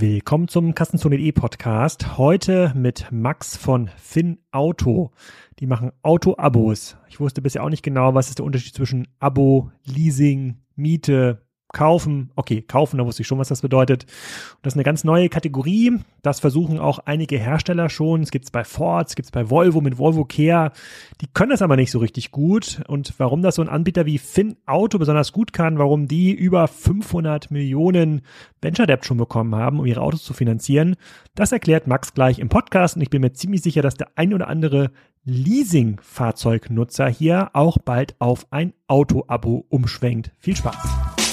Willkommen zum Kassenzone.de Podcast. Heute mit Max von Finn Auto. Die machen Auto-Abos. Ich wusste bisher auch nicht genau, was ist der Unterschied zwischen Abo, Leasing, Miete, kaufen. Okay, kaufen, da wusste ich schon, was das bedeutet. Und das ist eine ganz neue Kategorie. Das versuchen auch einige Hersteller schon. Es gibt es bei Ford, es gibt es bei Volvo mit Volvo Care. Die können das aber nicht so richtig gut. Und warum das so ein Anbieter wie Finn Auto besonders gut kann, warum die über 500 Millionen Venture Debt schon bekommen haben, um ihre Autos zu finanzieren, das erklärt Max gleich im Podcast. Und ich bin mir ziemlich sicher, dass der ein oder andere Leasing-Fahrzeugnutzer hier auch bald auf ein Auto-Abo umschwenkt. Viel Spaß!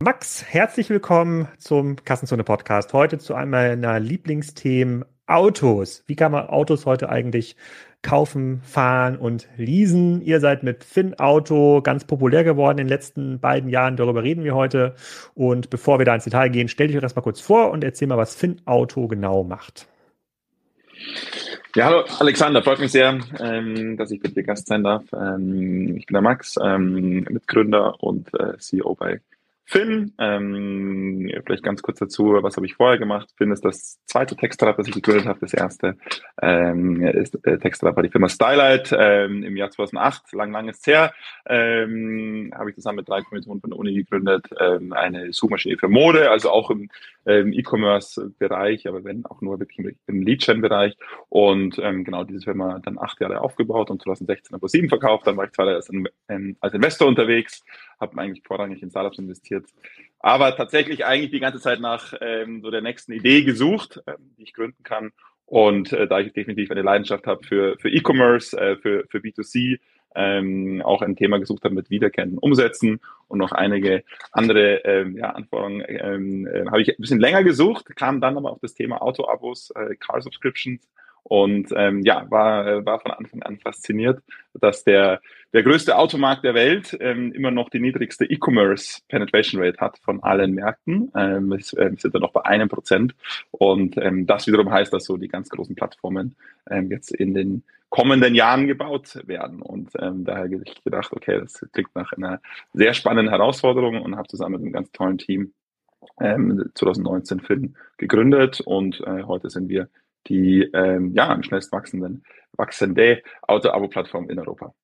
Max, herzlich willkommen zum Kassenzone Podcast. Heute zu einem meiner Lieblingsthemen Autos. Wie kann man Autos heute eigentlich kaufen, fahren und leasen? Ihr seid mit Finn Auto ganz populär geworden in den letzten beiden Jahren. Darüber reden wir heute. Und bevor wir da ins Detail gehen, stell dich euch erstmal kurz vor und erzähl mal, was Finn Auto genau macht. Ja, hallo Alexander, freut mich sehr, ähm, dass ich bitte Gast sein darf. Ähm, ich bin der Max, ähm, Mitgründer und äh, CEO bei Finn, ähm, vielleicht ganz kurz dazu, was habe ich vorher gemacht? Finn ist das zweite Textrad, das ich gegründet habe. Das erste ähm, ist, äh, Textrad war die Firma Stylight ähm, im Jahr 2008, lang, lang ist her. Ähm, habe ich zusammen mit drei Kommilitonen von der Uni gegründet, ähm, eine Suchmaschine für Mode, also auch im ähm, E-Commerce-Bereich, aber wenn auch nur wirklich im Lead-Gen-Bereich. Und ähm, genau diese Firma dann acht Jahre aufgebaut und 2016 aber sieben verkauft. Dann war ich zwei Jahre als, ähm, als Investor unterwegs, habe eigentlich vorrangig in Startups investiert, aber tatsächlich eigentlich die ganze Zeit nach ähm, so der nächsten Idee gesucht, ähm, die ich gründen kann. Und äh, da ich definitiv eine Leidenschaft habe für, für E-Commerce, äh, für, für B2C, ähm, auch ein Thema gesucht habe mit wiederkehrenden Umsätzen und noch einige andere ähm, ja, Anforderungen ähm, äh, habe ich ein bisschen länger gesucht, kam dann aber auf das Thema Auto-Abos, äh, Car Subscriptions und ähm, ja, war, äh, war von Anfang an fasziniert, dass der, der größte Automarkt der Welt ähm, immer noch die niedrigste E-Commerce Penetration Rate hat von allen Märkten. Ähm, wir sind da noch bei einem Prozent. Und ähm, das wiederum heißt, dass so die ganz großen Plattformen ähm, jetzt in den kommenden Jahren gebaut werden. Und ähm, daher habe ich gedacht, okay, das klingt nach einer sehr spannenden Herausforderung und habe zusammen mit einem ganz tollen Team ähm, 2019 Finn gegründet und äh, heute sind wir die ähm, ja, am schnellst wachsenden, wachsende Auto-Abo-Plattform in Europa.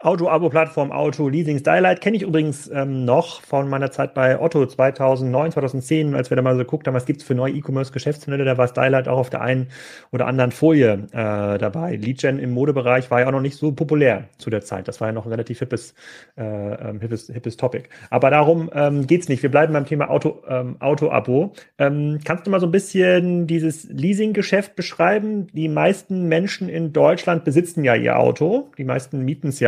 Auto-Abo-Plattform Auto Leasing Stylight kenne ich übrigens ähm, noch von meiner Zeit bei Otto 2009, 2010, als wir da mal so geguckt haben, was gibt's für neue E-Commerce-Geschäftsmodelle, da war Stylight auch auf der einen oder anderen Folie äh, dabei. Leadgen im Modebereich war ja auch noch nicht so populär zu der Zeit. Das war ja noch ein relativ hippes, äh, ähm, hippes, hippes Topic. Aber darum ähm, geht's nicht. Wir bleiben beim Thema Auto, ähm, Auto-Abo. Ähm, kannst du mal so ein bisschen dieses Leasing-Geschäft beschreiben? Die meisten Menschen in Deutschland besitzen ja ihr Auto. Die meisten mieten es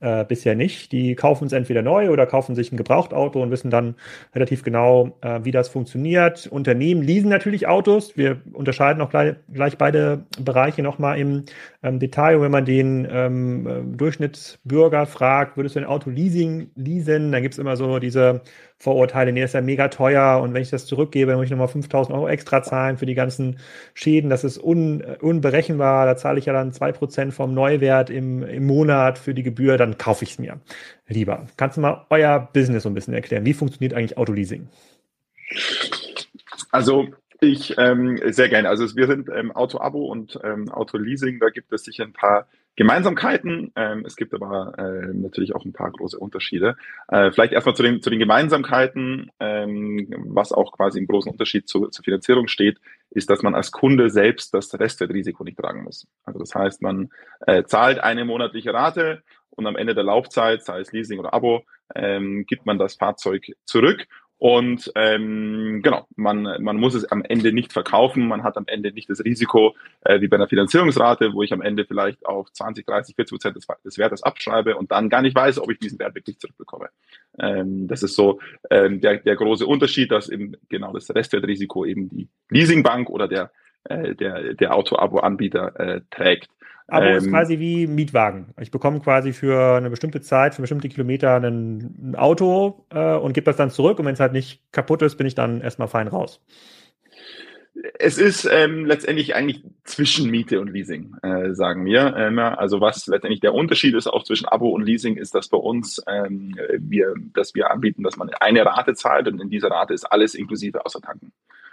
ja äh, bisher nicht. Die kaufen es entweder neu oder kaufen sich ein Gebrauchtauto und wissen dann relativ genau, äh, wie das funktioniert. Unternehmen leasen natürlich Autos. Wir unterscheiden auch gleich, gleich beide Bereiche nochmal im ähm, Detail. Und wenn man den ähm, äh, Durchschnittsbürger fragt, würdest du ein Auto leasing leasen, dann gibt es immer so diese Vorurteile, nee, das ist ja mega teuer und wenn ich das zurückgebe, dann muss ich nochmal 5000 Euro extra zahlen für die ganzen Schäden. Das ist un, unberechenbar. Da zahle ich ja dann zwei Prozent vom Neuwert im, im Monat für die Gebühr, dann kaufe ich es mir lieber. Kannst du mal euer Business so ein bisschen erklären? Wie funktioniert eigentlich Autoleasing? Also ich ähm, sehr gerne. Also wir sind ähm, Auto-Abo und ähm, Auto-Leasing. Da gibt es sicher ein paar Gemeinsamkeiten. Ähm, es gibt aber äh, natürlich auch ein paar große Unterschiede. Äh, vielleicht erstmal zu den, zu den Gemeinsamkeiten, ähm, was auch quasi im großen Unterschied zu, zur Finanzierung steht, ist, dass man als Kunde selbst das Restwertrisiko nicht tragen muss. Also das heißt, man äh, zahlt eine monatliche Rate und am Ende der Laufzeit, sei es Leasing oder Abo, ähm, gibt man das Fahrzeug zurück und ähm, genau, man, man muss es am Ende nicht verkaufen, man hat am Ende nicht das Risiko äh, wie bei einer Finanzierungsrate, wo ich am Ende vielleicht auf 20, 30, 40 Prozent des, des Wertes abschreibe und dann gar nicht weiß, ob ich diesen Wert wirklich zurückbekomme. Ähm, das ist so ähm, der, der große Unterschied, dass eben genau das Restwertrisiko eben die Leasingbank oder der, äh, der, der Auto-Abo-Anbieter äh, trägt. Abo ähm, ist quasi wie Mietwagen. Ich bekomme quasi für eine bestimmte Zeit, für bestimmte Kilometer ein, ein Auto äh, und gebe das dann zurück. Und wenn es halt nicht kaputt ist, bin ich dann erstmal fein raus. Es ist ähm, letztendlich eigentlich zwischen Miete und Leasing, äh, sagen wir. Ähm, also was letztendlich der Unterschied ist auch zwischen Abo und Leasing, ist, dass bei uns ähm, wir, dass wir anbieten, dass man eine Rate zahlt und in dieser Rate ist alles inklusive außer Tanken.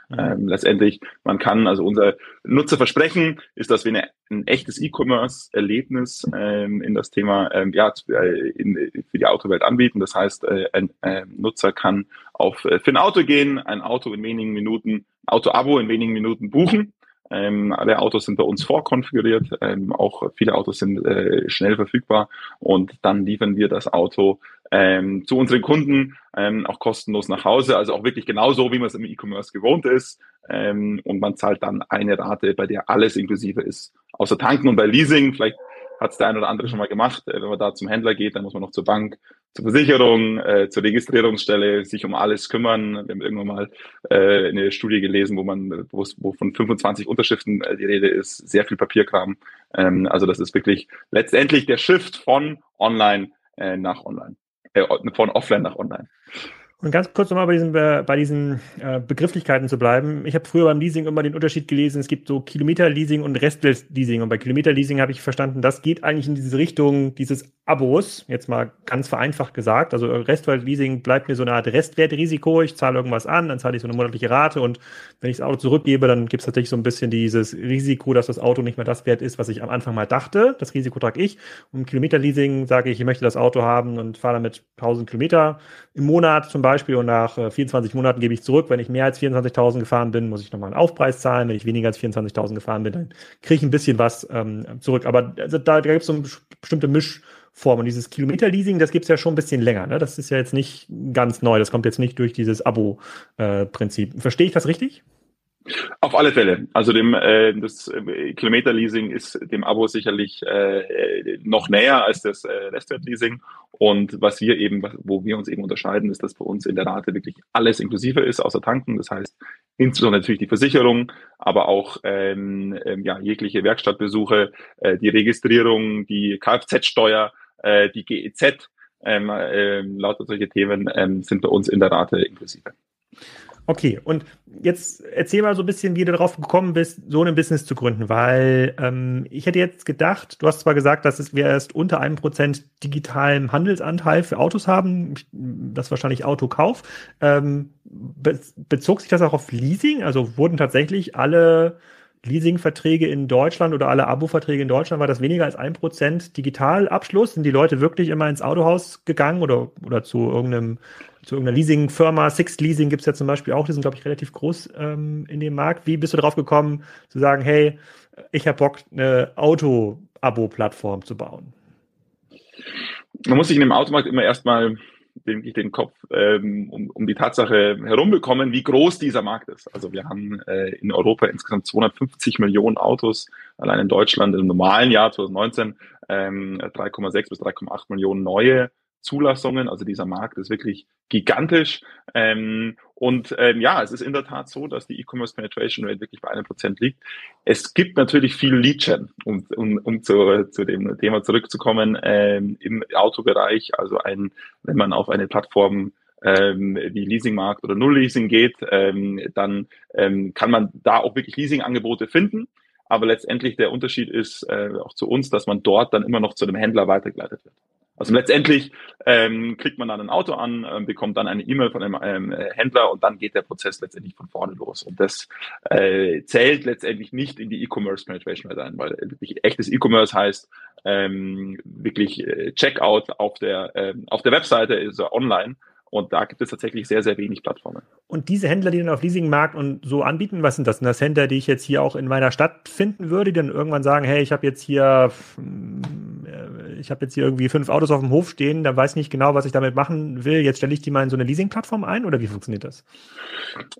Mhm. Ähm, letztendlich, man kann, also unser Nutzerversprechen ist, dass wir eine, ein echtes E-Commerce-Erlebnis ähm, in das Thema ähm, ja, äh, in, für die Autowelt anbieten. Das heißt, äh, ein äh, Nutzer kann auf äh, für ein Auto gehen, ein Auto in wenigen Minuten, Auto-Abo in wenigen Minuten buchen. Ähm, alle Autos sind bei uns vorkonfiguriert, ähm, auch viele Autos sind äh, schnell verfügbar und dann liefern wir das Auto ähm, zu unseren Kunden ähm, auch kostenlos nach Hause, also auch wirklich genauso, wie man es im E-Commerce gewohnt ist. Ähm, und man zahlt dann eine Rate, bei der alles inklusive ist, außer Tanken und bei Leasing. Vielleicht hat es der ein oder andere schon mal gemacht. Äh, wenn man da zum Händler geht, dann muss man noch zur Bank, zur Versicherung, äh, zur Registrierungsstelle sich um alles kümmern. Wir haben irgendwann mal äh, eine Studie gelesen, wo man, wo von 25 Unterschriften äh, die Rede ist, sehr viel Papierkram. Ähm, also das ist wirklich letztendlich der Shift von online äh, nach online von offline nach online. Und ganz kurz nochmal bei diesen, bei diesen äh, Begrifflichkeiten zu bleiben. Ich habe früher beim Leasing immer den Unterschied gelesen, es gibt so Kilometer-Leasing und Restwelt-Leasing. Und bei Kilometer-Leasing habe ich verstanden, das geht eigentlich in diese Richtung dieses Abos, jetzt mal ganz vereinfacht gesagt. Also Restwelt-Leasing bleibt mir so eine Art Restwertrisiko. Ich zahle irgendwas an, dann zahle ich so eine monatliche Rate und wenn ich das Auto zurückgebe, dann gibt es tatsächlich so ein bisschen dieses Risiko, dass das Auto nicht mehr das wert ist, was ich am Anfang mal dachte. Das Risiko trage ich. Und Kilometer-Leasing sage ich, ich möchte das Auto haben und fahre damit 1000 Kilometer im Monat zum Beispiel und nach 24 äh, Monaten gebe ich zurück. Wenn ich mehr als 24.000 gefahren bin, muss ich nochmal einen Aufpreis zahlen. Wenn ich weniger als 24.000 gefahren bin, dann kriege ich ein bisschen was ähm, zurück. Aber also, da, da gibt es so eine bestimmte Mischform. Und dieses Kilometer-Leasing, das gibt es ja schon ein bisschen länger. Ne? Das ist ja jetzt nicht ganz neu. Das kommt jetzt nicht durch dieses Abo-Prinzip. Äh, Verstehe ich das richtig? Auf alle Fälle. Also dem äh, das äh, Kilometerleasing ist dem Abo sicherlich äh, noch näher als das äh, Restwertleasing. Und was wir eben, wo wir uns eben unterscheiden, ist, dass bei uns in der Rate wirklich alles inklusive ist, außer Tanken. Das heißt insbesondere natürlich die Versicherung, aber auch ähm, ähm, ja, jegliche Werkstattbesuche, äh, die Registrierung, die Kfz-Steuer, äh, die GEZ, ähm, äh, lauter solche Themen ähm, sind bei uns in der Rate inklusive. Okay, und jetzt erzähl mal so ein bisschen, wie du darauf gekommen bist, so ein Business zu gründen, weil ähm, ich hätte jetzt gedacht, du hast zwar gesagt, dass wir erst unter einem Prozent digitalen Handelsanteil für Autos haben, das wahrscheinlich Autokauf. Ähm, be bezog sich das auch auf Leasing? Also wurden tatsächlich alle Leasingverträge in Deutschland oder alle Abo-Verträge in Deutschland, war das weniger als ein Prozent Digitalabschluss? Sind die Leute wirklich immer ins Autohaus gegangen oder, oder zu irgendeinem zu irgendeiner Leasingfirma. Six Leasing gibt es ja zum Beispiel auch, die sind, glaube ich, relativ groß ähm, in dem Markt. Wie bist du darauf gekommen, zu sagen, hey, ich habe Bock, eine Auto-Abo-Plattform zu bauen? Man muss sich in dem Automarkt immer erstmal den, den Kopf ähm, um, um die Tatsache herumbekommen, wie groß dieser Markt ist. Also wir haben äh, in Europa insgesamt 250 Millionen Autos, allein in Deutschland im normalen Jahr 2019 ähm, 3,6 bis 3,8 Millionen neue Zulassungen. Also dieser Markt ist wirklich gigantisch. Ähm, und ähm, ja, es ist in der Tat so, dass die E-Commerce Penetration Rate wirklich bei einem Prozent liegt. Es gibt natürlich viel Lead-Gen, um, um, um zu, zu dem Thema zurückzukommen, ähm, im Autobereich. Also ein, wenn man auf eine Plattform ähm, wie Leasingmarkt oder Null-Leasing geht, ähm, dann ähm, kann man da auch wirklich Leasing-Angebote finden. Aber letztendlich der Unterschied ist äh, auch zu uns, dass man dort dann immer noch zu einem Händler weitergeleitet wird. Also letztendlich ähm, klickt man dann ein Auto an, äh, bekommt dann eine E-Mail von einem ähm, Händler und dann geht der Prozess letztendlich von vorne los. Und das äh, zählt letztendlich nicht in die E-Commerce Penetration Rate ein, weil wirklich echtes E-Commerce heißt ähm, wirklich äh, Checkout auf der ähm, auf der Webseite er online und da gibt es tatsächlich sehr, sehr wenig Plattformen. Und diese Händler, die dann auf Leasingmarkt und so anbieten, was sind das? Sind das Händler, die ich jetzt hier auch in meiner Stadt finden würde, die dann irgendwann sagen, hey, ich habe jetzt hier, äh, ich habe jetzt hier irgendwie fünf Autos auf dem Hof stehen, da weiß nicht genau, was ich damit machen will. Jetzt stelle ich die mal in so eine Leasing-Plattform ein oder wie funktioniert das?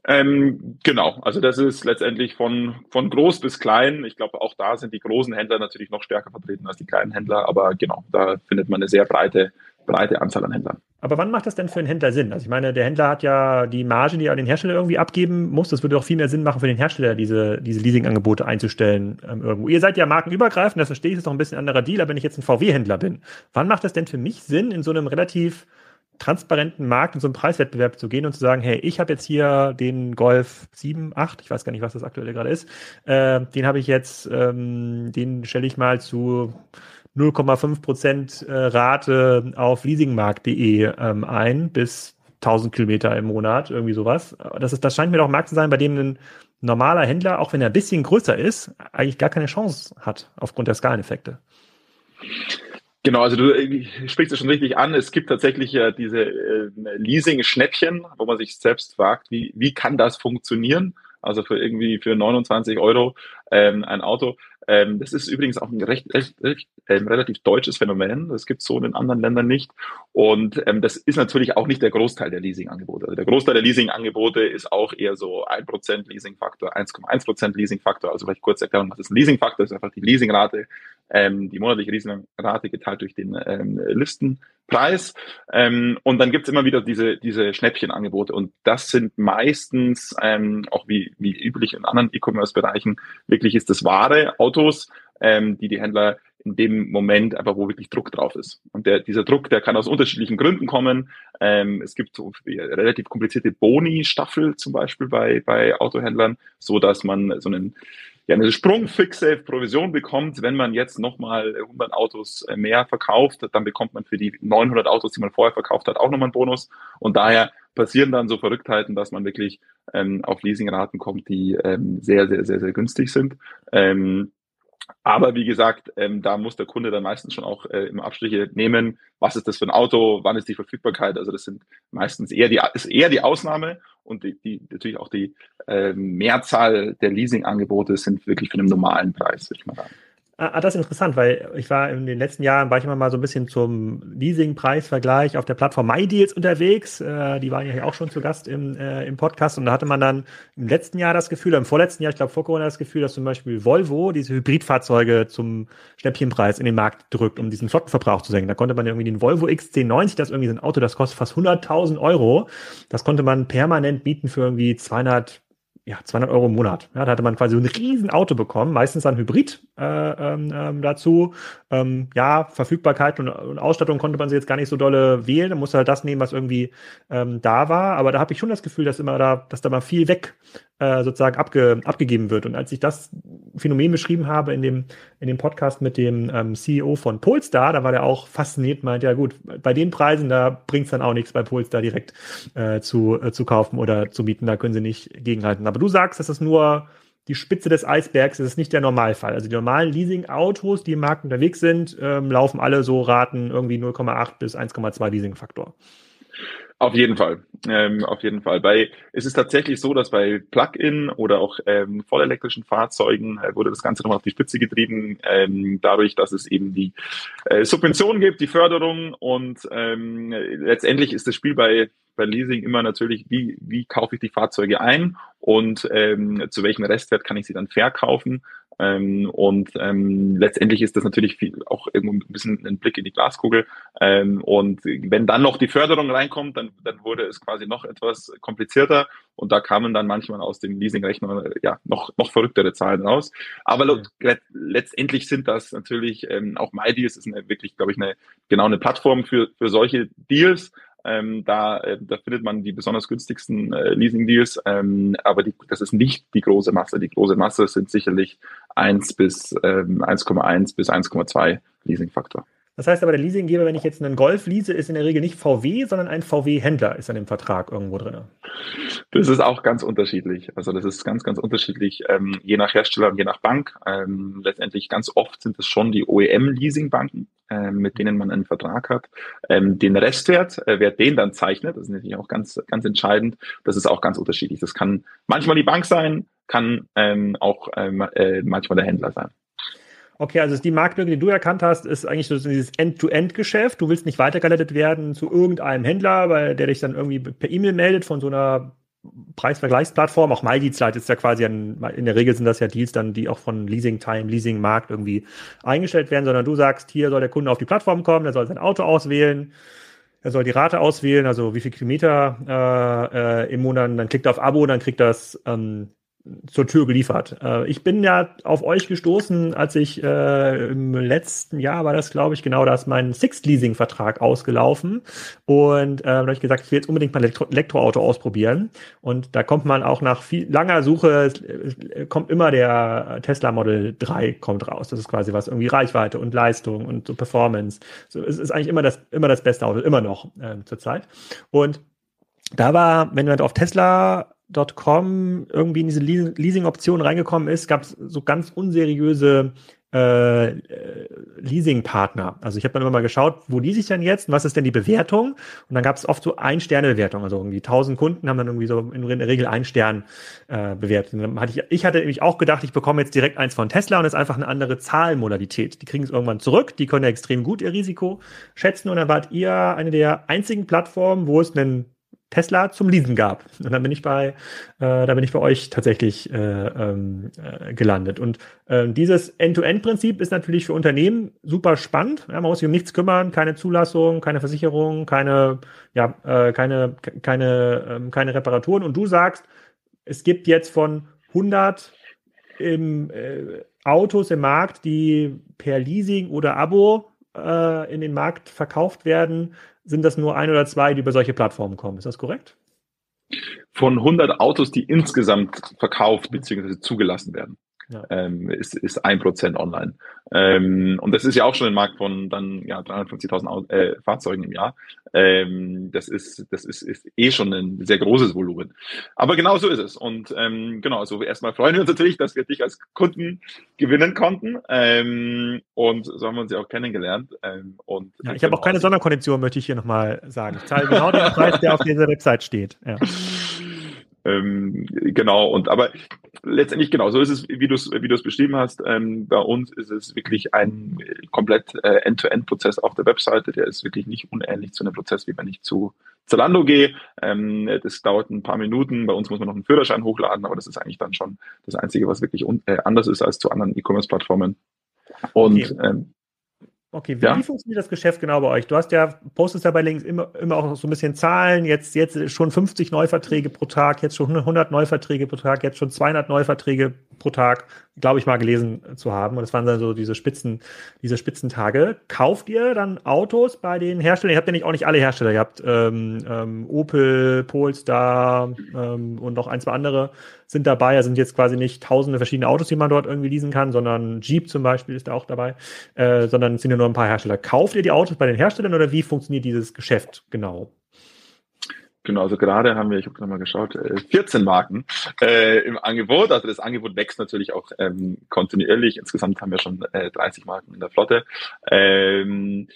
Ähm, genau, also das ist letztendlich von, von groß bis klein. Ich glaube, auch da sind die großen Händler natürlich noch stärker vertreten als die kleinen Händler, aber genau, da findet man eine sehr breite breite Anzahl an Händlern. Aber wann macht das denn für einen Händler Sinn? Also ich meine, der Händler hat ja die Marge, die er an den Hersteller irgendwie abgeben muss. Das würde auch viel mehr Sinn machen für den Hersteller, diese, diese Leasing-Angebote einzustellen ähm, irgendwo. Ihr seid ja markenübergreifend, das verstehe ich, das ist noch ein bisschen anderer Deal, aber wenn ich jetzt ein VW-Händler bin, wann macht das denn für mich Sinn, in so einem relativ transparenten Markt in so einen Preiswettbewerb zu gehen und zu sagen, hey, ich habe jetzt hier den Golf 7, 8, ich weiß gar nicht, was das aktuelle gerade ist, äh, den habe ich jetzt, ähm, den stelle ich mal zu 0,5 Prozent äh, Rate auf leasingmarkt.de ähm, ein bis 1000 Kilometer im Monat, irgendwie sowas. Das ist, das scheint mir doch ein Markt zu sein, bei dem ein normaler Händler, auch wenn er ein bisschen größer ist, eigentlich gar keine Chance hat aufgrund der Skaleneffekte. Genau, also du sprichst es schon richtig an. Es gibt tatsächlich äh, diese äh, Leasing-Schnäppchen, wo man sich selbst fragt, wie, wie kann das funktionieren? Also für irgendwie für 29 Euro ähm, ein Auto. Ähm, das ist übrigens auch ein recht, recht, recht ähm, relativ deutsches Phänomen. Das gibt es so in anderen Ländern nicht. Und ähm, das ist natürlich auch nicht der Großteil der Leasingangebote. Also der Großteil der Leasingangebote ist auch eher so 1% Leasingfaktor, 1,1% Leasingfaktor. Also vielleicht kurz erklären, was ist ein Leasingfaktor? Das ist einfach die Leasingrate, ähm, die monatliche Leasingrate geteilt durch den ähm, Listenpreis. Ähm, und dann gibt's immer wieder diese, diese Schnäppchenangebote. Und das sind meistens, ähm, auch wie, wie üblich in anderen E-Commerce-Bereichen, wirklich ist das wahre Autos, ähm, die die Händler in dem Moment einfach, wo wirklich Druck drauf ist. Und der, dieser Druck, der kann aus unterschiedlichen Gründen kommen. Ähm, es gibt so relativ komplizierte Boni-Staffel zum Beispiel bei, bei Autohändlern, so dass man so einen ja, eine sprungfixe Provision bekommt, wenn man jetzt nochmal 100 Autos äh, mehr verkauft, dann bekommt man für die 900 Autos, die man vorher verkauft hat, auch nochmal einen Bonus. Und daher passieren dann so Verrücktheiten, dass man wirklich ähm, auf Leasingraten kommt, die ähm, sehr, sehr, sehr, sehr günstig sind. Ähm, aber wie gesagt, ähm, da muss der Kunde dann meistens schon auch äh, im Abstriche nehmen, was ist das für ein Auto, wann ist die Verfügbarkeit. Also das sind meistens eher die, ist eher die Ausnahme und die, die natürlich auch die äh, Mehrzahl der Leasingangebote sind wirklich für einen normalen Preis, würde ich mal sagen. Ah, ah, das ist interessant, weil ich war in den letzten Jahren, war ich immer mal so ein bisschen zum Leasing-Preisvergleich auf der Plattform MyDeals unterwegs. Äh, die waren ja auch schon zu Gast im, äh, im Podcast und da hatte man dann im letzten Jahr das Gefühl, im vorletzten Jahr, ich glaube vor Corona das Gefühl, dass zum Beispiel Volvo diese Hybridfahrzeuge zum Schnäppchenpreis in den Markt drückt, um diesen Flottenverbrauch zu senken. Da konnte man irgendwie den Volvo XC90, das ist irgendwie so ein Auto, das kostet fast 100.000 Euro. Das konnte man permanent bieten für irgendwie 200 ja, 200 Euro im Monat. Ja, da hatte man quasi so ein riesen Auto bekommen, meistens ein Hybrid äh, ähm, ähm, dazu. Ähm, ja, Verfügbarkeit und, und, Ausstattung konnte man sie jetzt gar nicht so dolle wählen. Man musste halt das nehmen, was irgendwie ähm, da war. Aber da habe ich schon das Gefühl, dass immer da, dass da mal viel weg äh, sozusagen abge, abgegeben wird. Und als ich das Phänomen beschrieben habe in dem, in dem Podcast mit dem ähm, CEO von Polestar, da war der auch fasziniert, meint, ja gut, bei den Preisen, da bringt es dann auch nichts bei Polestar direkt äh, zu, äh, zu kaufen oder zu bieten, da können sie nicht gegenhalten. Aber du sagst, das ist nur die Spitze des Eisbergs, das ist nicht der Normalfall. Also die normalen Leasing-Autos, die im Markt unterwegs sind, ähm, laufen alle so Raten irgendwie 0,8 bis 1,2 Leasing-Faktor. Auf jeden Fall, ähm, auf jeden Fall. Bei, es ist tatsächlich so, dass bei Plug-in oder auch ähm, vollelektrischen Fahrzeugen äh, wurde das Ganze nochmal auf die Spitze getrieben, ähm, dadurch, dass es eben die äh, Subventionen gibt, die Förderung und ähm, letztendlich ist das Spiel bei bei Leasing immer natürlich, wie, wie kaufe ich die Fahrzeuge ein und ähm, zu welchem Restwert kann ich sie dann verkaufen. Ähm, und ähm, letztendlich ist das natürlich viel, auch irgendwo ein bisschen ein Blick in die Glaskugel. Ähm, und wenn dann noch die Förderung reinkommt, dann, dann wurde es quasi noch etwas komplizierter. Und da kamen dann manchmal aus dem Leasingrechner ja noch, noch verrücktere Zahlen raus. Aber mhm. letztendlich sind das natürlich ähm, auch MyDeals ist eine, wirklich, glaube ich, eine genau eine Plattform für, für solche Deals. Ähm, da, äh, da findet man die besonders günstigsten äh, Leasing-Deals, ähm, aber die, das ist nicht die große Masse. Die große Masse sind sicherlich 1 bis ähm, 1,1 bis 1,2 Leasing-Faktor. Das heißt aber, der Leasinggeber, wenn ich jetzt einen Golf lease, ist in der Regel nicht VW, sondern ein VW-Händler ist an dem Vertrag irgendwo drin. Das ist auch ganz unterschiedlich. Also das ist ganz, ganz unterschiedlich, ähm, je nach Hersteller und je nach Bank. Ähm, letztendlich ganz oft sind es schon die OEM-Leasingbanken, äh, mit denen man einen Vertrag hat. Ähm, den Restwert, äh, wer den dann zeichnet, das ist natürlich auch ganz, ganz entscheidend. Das ist auch ganz unterschiedlich. Das kann manchmal die Bank sein, kann ähm, auch ähm, äh, manchmal der Händler sein. Okay, also die Marktlücke, die du erkannt hast, ist eigentlich so dieses End-to-End-Geschäft. Du willst nicht weitergeleitet werden zu irgendeinem Händler, weil der dich dann irgendwie per E-Mail meldet von so einer Preisvergleichsplattform. Auch MyDeals ist ja quasi ein, in der Regel sind das ja Deals dann, die auch von Leasing Time, Leasing Markt irgendwie eingestellt werden, sondern du sagst, hier soll der Kunde auf die Plattform kommen, der soll sein Auto auswählen, er soll die Rate auswählen, also wie viel Kilometer äh, äh, im Monat, dann klickt er auf Abo, dann kriegt das ähm, zur Tür geliefert. Äh, ich bin ja auf euch gestoßen, als ich äh, im letzten Jahr war das, glaube ich, genau, da ist mein Sixt-Leasing-Vertrag ausgelaufen und äh, da habe ich gesagt, ich will jetzt unbedingt mal Elektro Elektroauto ausprobieren und da kommt man auch nach viel langer Suche, äh, kommt immer der Tesla Model 3 kommt raus. Das ist quasi was irgendwie Reichweite und Leistung und so Performance. So, es ist eigentlich immer das immer das beste Auto, immer noch äh, zurzeit und da war, wenn man auf Tesla Com irgendwie in diese Leasing-Option reingekommen ist, gab es so ganz unseriöse äh, Leasing-Partner. Also ich habe dann immer mal geschaut, wo die sich denn jetzt, was ist denn die Bewertung? Und dann gab es oft so Ein-Sterne-Bewertung. Also irgendwie 1000 Kunden haben dann irgendwie so in der Regel einen Stern äh, bewertet. Und dann hatte ich, ich hatte nämlich auch gedacht, ich bekomme jetzt direkt eins von Tesla und das ist einfach eine andere Zahlmodalität. Die kriegen es irgendwann zurück, die können ja extrem gut ihr Risiko schätzen und dann wart ihr eine der einzigen Plattformen, wo es einen Tesla zum Leasen gab. Und dann bin ich bei, äh, da bin ich bei euch tatsächlich äh, ähm, äh, gelandet. Und äh, dieses End-to-End-Prinzip ist natürlich für Unternehmen super spannend. Ja, man muss sich um nichts kümmern, keine Zulassung, keine Versicherung, keine, ja, äh, keine, keine, ähm, keine Reparaturen. Und du sagst, es gibt jetzt von 100 im, äh, Autos im Markt, die per Leasing oder Abo äh, in den Markt verkauft werden, sind das nur ein oder zwei, die über solche Plattformen kommen. Ist das korrekt? Von 100 Autos, die insgesamt verkauft bzw. zugelassen werden ja. ähm, ist, ist ein Prozent online. Ähm, und das ist ja auch schon ein Markt von dann ja 350.000 äh, Fahrzeugen im Jahr. Ähm, das ist das ist, ist eh schon ein sehr großes Volumen. Aber genau so ist es. Und ähm, genau, also erstmal freuen wir uns natürlich, dass wir dich als Kunden gewinnen konnten. Ähm, und so haben wir uns ja auch kennengelernt. Ähm, und ja, ich habe auch keine Sonderkondition, möchte ich hier nochmal sagen. Ich zahle genau den Preis, der auf dieser Website steht. Ja. Ähm, genau, und aber letztendlich genau, so ist es, wie du es wie du es beschrieben hast. Ähm, bei uns ist es wirklich ein komplett äh, End-to-End-Prozess auf der Webseite. Der ist wirklich nicht unähnlich zu einem Prozess, wie wenn ich zu Zalando gehe. Ähm, das dauert ein paar Minuten. Bei uns muss man noch einen Führerschein hochladen, aber das ist eigentlich dann schon das Einzige, was wirklich äh, anders ist als zu anderen E-Commerce-Plattformen. Und okay. ähm, Okay, wie, ja? funktioniert das Geschäft genau bei euch? Du hast ja, postest ja bei Links immer, immer auch so ein bisschen Zahlen, jetzt, jetzt schon 50 Neuverträge pro Tag, jetzt schon 100 Neuverträge pro Tag, jetzt schon 200 Neuverträge pro Tag, glaube ich mal gelesen zu haben. Und das waren dann so diese Spitzen, diese Spitzentage. Kauft ihr dann Autos bei den Herstellern? Ihr habt ja nicht auch nicht alle Hersteller. Ihr habt ähm, ähm, Opel, Polestar ähm, und noch ein, zwei andere sind dabei. Da sind jetzt quasi nicht tausende verschiedene Autos, die man dort irgendwie leasen kann, sondern Jeep zum Beispiel ist da auch dabei, äh, sondern es sind ja nur ein paar Hersteller. Kauft ihr die Autos bei den Herstellern oder wie funktioniert dieses Geschäft genau? Genau, also gerade haben wir, ich habe gerade mal geschaut, 14 äh, Marken äh, im Angebot. Also das Angebot wächst natürlich auch ähm, kontinuierlich. Insgesamt haben wir schon äh, 30 Marken in der Flotte. Ähm,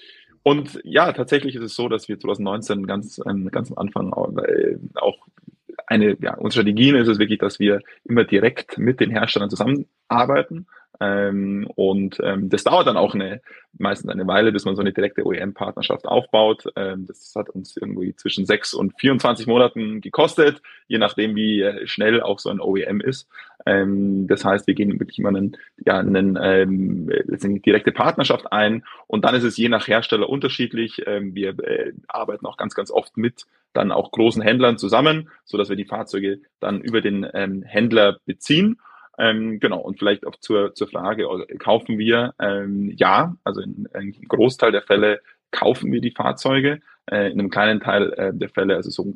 und ja, tatsächlich ist es so, dass wir 2019 ganz, ähm, ganz am Anfang auch, äh, auch eine, ja, unsere Strategien ist es wirklich, dass wir immer direkt mit den Herstellern zusammenarbeiten. Ähm, und ähm, das dauert dann auch eine, meistens eine Weile, bis man so eine direkte OEM-Partnerschaft aufbaut. Ähm, das hat uns irgendwie zwischen sechs und 24 Monaten gekostet, je nachdem, wie äh, schnell auch so ein OEM ist. Ähm, das heißt, wir gehen wirklich immer einen, ja, einen, ähm, eine direkte Partnerschaft ein und dann ist es je nach Hersteller unterschiedlich. Ähm, wir äh, arbeiten auch ganz, ganz oft mit dann auch großen Händlern zusammen, so dass wir die Fahrzeuge dann über den Händler beziehen. Ähm, genau, und vielleicht auch zur, zur Frage, kaufen wir? Ähm, ja, also in, in Großteil der Fälle kaufen wir die Fahrzeuge. Äh, in einem kleinen Teil äh, der Fälle, also so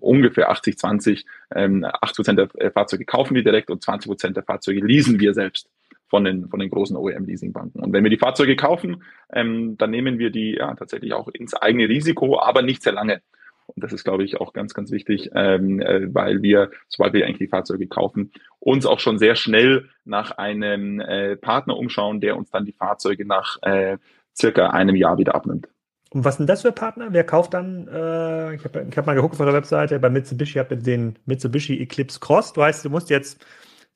ungefähr 80, 20, ähm, 80 Prozent der äh, Fahrzeuge kaufen wir direkt und 20 Prozent der Fahrzeuge leasen wir selbst von den, von den großen OEM-Leasingbanken. Und wenn wir die Fahrzeuge kaufen, ähm, dann nehmen wir die ja tatsächlich auch ins eigene Risiko, aber nicht sehr lange. Und das ist, glaube ich, auch ganz, ganz wichtig, ähm, äh, weil wir, sobald wir eigentlich die Fahrzeuge kaufen, uns auch schon sehr schnell nach einem äh, Partner umschauen, der uns dann die Fahrzeuge nach äh, circa einem Jahr wieder abnimmt. Und was sind das für Partner? Wer kauft dann? Äh, ich habe hab mal geguckt auf der Webseite bei Mitsubishi, habt ihr den Mitsubishi Eclipse Cross. Du heißt, du musst jetzt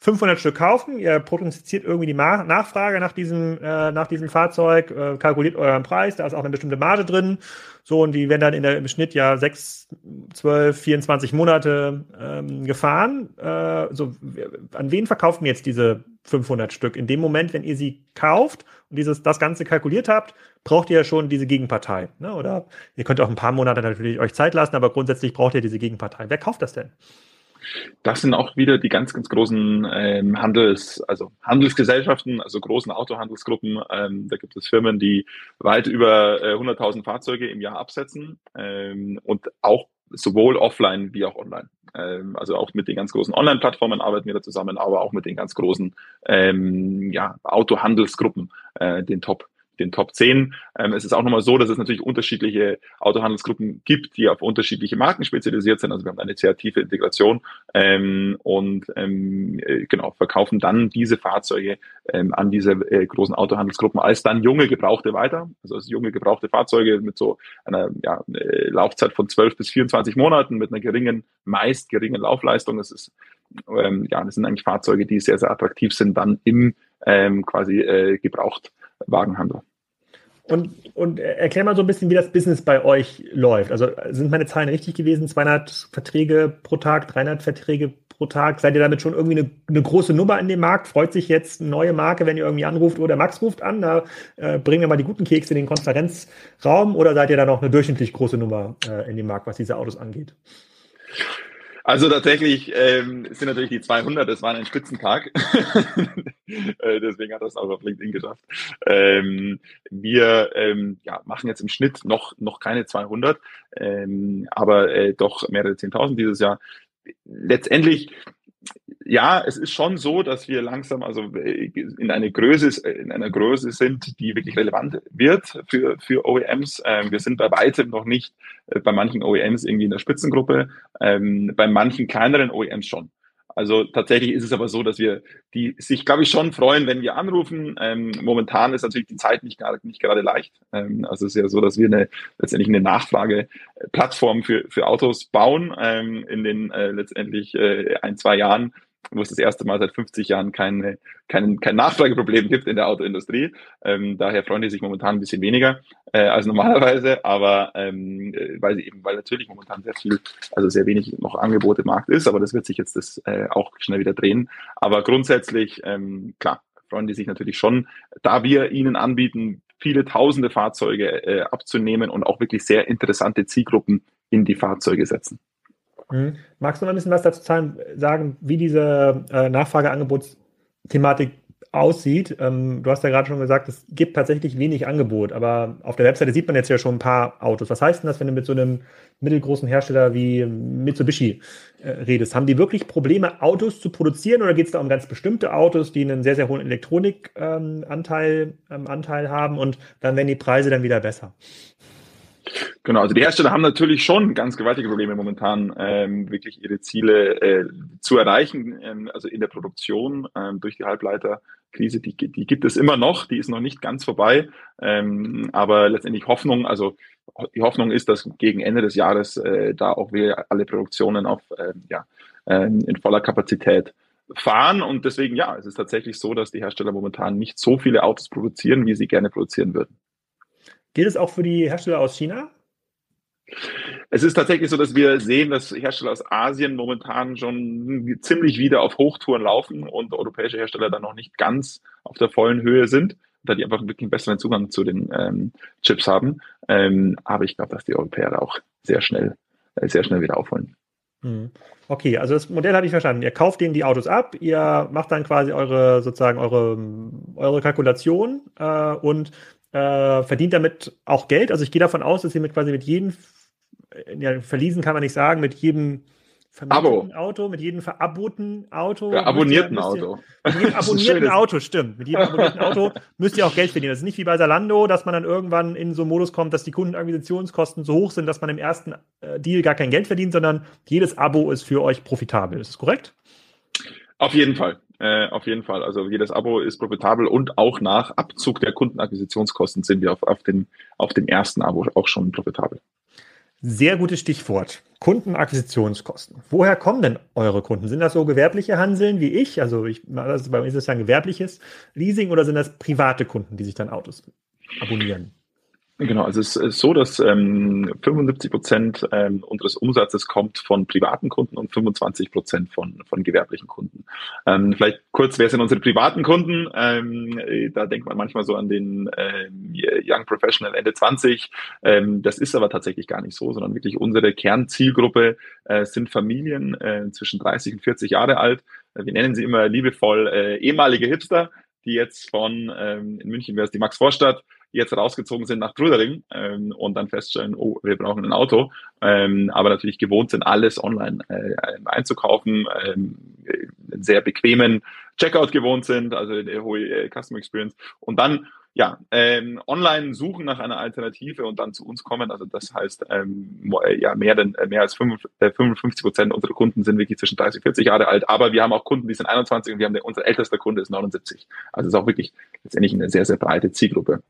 500 Stück kaufen, ihr prognostiziert irgendwie die Nachfrage nach diesem, äh, nach diesem Fahrzeug, äh, kalkuliert euren Preis, da ist auch eine bestimmte Marge drin. So, und die werden dann in der, im Schnitt ja 6, 12, 24 Monate ähm, gefahren. Äh, so, an wen verkauft ihr jetzt diese 500 Stück? In dem Moment, wenn ihr sie kauft und dieses, das Ganze kalkuliert habt, braucht ihr ja schon diese Gegenpartei. Ne? Oder ihr könnt auch ein paar Monate natürlich euch Zeit lassen, aber grundsätzlich braucht ihr diese Gegenpartei. Wer kauft das denn? Das sind auch wieder die ganz, ganz großen ähm, Handels, also Handelsgesellschaften, also großen Autohandelsgruppen. Ähm, da gibt es Firmen, die weit über äh, 100.000 Fahrzeuge im Jahr absetzen ähm, und auch sowohl offline wie auch online. Ähm, also auch mit den ganz großen Online-Plattformen arbeiten wir da zusammen, aber auch mit den ganz großen ähm, ja, Autohandelsgruppen, äh, den Top den Top 10. Ähm, es ist auch nochmal so, dass es natürlich unterschiedliche Autohandelsgruppen gibt, die auf unterschiedliche Marken spezialisiert sind. Also wir haben eine sehr tiefe Integration ähm, und ähm, äh, genau verkaufen dann diese Fahrzeuge ähm, an diese äh, großen Autohandelsgruppen als dann junge Gebrauchte weiter. Also als junge gebrauchte Fahrzeuge mit so einer ja, äh, Laufzeit von 12 bis 24 Monaten mit einer geringen, meist geringen Laufleistung. Das ist ähm, ja, das sind eigentlich Fahrzeuge, die sehr, sehr attraktiv sind dann im ähm, quasi äh, gebraucht Wagenhandel. Und, und erklär mal so ein bisschen, wie das Business bei euch läuft. Also sind meine Zahlen richtig gewesen? 200 Verträge pro Tag, 300 Verträge pro Tag? Seid ihr damit schon irgendwie eine, eine große Nummer in dem Markt? Freut sich jetzt eine neue Marke, wenn ihr irgendwie anruft oder Max ruft an? Da äh, bringen wir mal die guten Kekse in den Konferenzraum oder seid ihr da noch eine durchschnittlich große Nummer äh, in dem Markt, was diese Autos angeht? Also tatsächlich ähm, sind natürlich die 200, das war ein Spitzentag. äh, deswegen hat das auch auf LinkedIn geschafft. Ähm, wir ähm, ja, machen jetzt im Schnitt noch, noch keine 200, ähm, aber äh, doch mehrere 10.000 dieses Jahr. Letztendlich ja, es ist schon so, dass wir langsam also äh, in eine Größe, in einer Größe sind, die wirklich relevant wird für, für OEMs. Ähm, wir sind bei weitem noch nicht äh, bei manchen OEMs irgendwie in der Spitzengruppe, ähm, bei manchen kleineren OEMs schon. Also tatsächlich ist es aber so, dass wir die sich, glaube ich, schon freuen, wenn wir anrufen. Ähm, momentan ist natürlich die Zeit nicht, gerade nicht gerade leicht. Ähm, also es ist ja so, dass wir eine letztendlich eine Nachfrageplattform für, für Autos bauen ähm, in den äh, letztendlich äh, ein, zwei Jahren wo es das erste Mal seit 50 Jahren keine, kein, kein Nachfrageproblem gibt in der Autoindustrie. Ähm, daher freuen die sich momentan ein bisschen weniger äh, als normalerweise, aber ähm, äh, weil sie eben, weil natürlich momentan sehr viel, also sehr wenig noch Angebot im Markt ist, aber das wird sich jetzt das äh, auch schnell wieder drehen. Aber grundsätzlich, ähm, klar, freuen die sich natürlich schon, da wir ihnen anbieten, viele tausende Fahrzeuge äh, abzunehmen und auch wirklich sehr interessante Zielgruppen in die Fahrzeuge setzen. Mhm. Magst du noch ein bisschen was dazu sagen, wie diese äh, Nachfrageangebotsthematik aussieht? Ähm, du hast ja gerade schon gesagt, es gibt tatsächlich wenig Angebot, aber auf der Webseite sieht man jetzt ja schon ein paar Autos. Was heißt denn das, wenn du mit so einem mittelgroßen Hersteller wie Mitsubishi äh, redest? Haben die wirklich Probleme, Autos zu produzieren oder geht es da um ganz bestimmte Autos, die einen sehr, sehr hohen Elektronikanteil ähm, ähm, Anteil haben und dann werden die Preise dann wieder besser? Genau, also die Hersteller haben natürlich schon ganz gewaltige Probleme momentan, ähm, wirklich ihre Ziele äh, zu erreichen, ähm, also in der Produktion ähm, durch die Halbleiterkrise, die, die gibt es immer noch, die ist noch nicht ganz vorbei, ähm, aber letztendlich Hoffnung, also die Hoffnung ist, dass gegen Ende des Jahres äh, da auch wir alle Produktionen auf äh, ja, äh, in voller Kapazität fahren. Und deswegen ja, es ist tatsächlich so, dass die Hersteller momentan nicht so viele Autos produzieren, wie sie gerne produzieren würden. Gilt es auch für die Hersteller aus China? Es ist tatsächlich so, dass wir sehen, dass Hersteller aus Asien momentan schon ziemlich wieder auf Hochtouren laufen und europäische Hersteller dann noch nicht ganz auf der vollen Höhe sind, da die einfach wirklich einen besseren Zugang zu den ähm, Chips haben. Ähm, aber ich glaube, dass die Europäer da auch sehr schnell, äh, sehr schnell wieder aufholen. Hm. Okay, also das Modell hatte ich verstanden. Ihr kauft denen die Autos ab, ihr macht dann quasi eure sozusagen eure, eure Kalkulation äh, und äh, verdient damit auch Geld. Also ich gehe davon aus, dass ihr mit quasi mit jedem, äh, ja, verließen kann man nicht sagen, mit jedem Abo. Auto, mit jedem veraboteten Auto. Ja, abonnierten ihr, Auto. Mit jedem abonnierten Auto, stimmt. Mit jedem abonnierten Auto müsst ihr auch Geld verdienen. Das ist nicht wie bei Salando, dass man dann irgendwann in so einen Modus kommt, dass die Kundenakquisitionskosten so hoch sind, dass man im ersten äh, Deal gar kein Geld verdient, sondern jedes Abo ist für euch profitabel. Ist das korrekt? Auf jeden Fall. Äh, auf jeden Fall. Also jedes Abo ist profitabel und auch nach Abzug der Kundenakquisitionskosten sind wir auf, auf, dem, auf dem ersten Abo auch schon profitabel. Sehr gutes Stichwort. Kundenakquisitionskosten. Woher kommen denn eure Kunden? Sind das so gewerbliche Hanseln wie ich? Also ich, also bei mir ist das ja ein gewerbliches Leasing oder sind das private Kunden, die sich dann Autos abonnieren? Genau, also es ist so, dass ähm, 75 Prozent ähm, unseres Umsatzes kommt von privaten Kunden und 25 Prozent von, von gewerblichen Kunden. Ähm, vielleicht kurz, wer sind unsere privaten Kunden? Ähm, da denkt man manchmal so an den ähm, Young Professional Ende 20. Ähm, das ist aber tatsächlich gar nicht so, sondern wirklich unsere Kernzielgruppe äh, sind Familien äh, zwischen 30 und 40 Jahre alt. Wir nennen sie immer liebevoll äh, ehemalige Hipster, die jetzt von, ähm, in München wäre es die Max Vorstadt, jetzt rausgezogen sind nach Trudering ähm, und dann feststellen, oh, wir brauchen ein Auto, ähm, aber natürlich gewohnt sind, alles online äh, einzukaufen, ähm, sehr bequemen Checkout gewohnt sind, also eine hohe äh, Customer Experience und dann ja, ähm, online suchen nach einer Alternative und dann zu uns kommen. Also das heißt, ähm, äh, ja, mehr, denn, äh, mehr als 55 äh, Prozent unserer Kunden sind wirklich zwischen 30 und 40 Jahre alt, aber wir haben auch Kunden, die sind 21 und wir haben der, unser ältester Kunde ist 79. Also es ist auch wirklich letztendlich eine sehr, sehr breite Zielgruppe.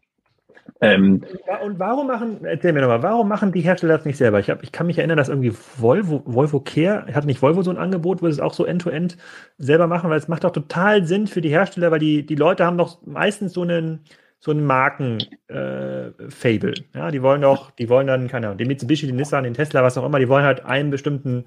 Ähm, und warum machen, erzähl mir nochmal, warum machen die Hersteller das nicht selber? Ich, hab, ich kann mich erinnern, dass irgendwie Volvo, Volvo Care, hat nicht Volvo so ein Angebot, wo sie es auch so end-to-end -End selber machen, weil es macht doch total Sinn für die Hersteller, weil die, die Leute haben doch meistens so einen, so ein Marken-Fable. Äh, ja, die wollen doch, die wollen dann, keine Ahnung, den Mitsubishi, den Nissan, den Tesla, was auch immer, die wollen halt einen bestimmten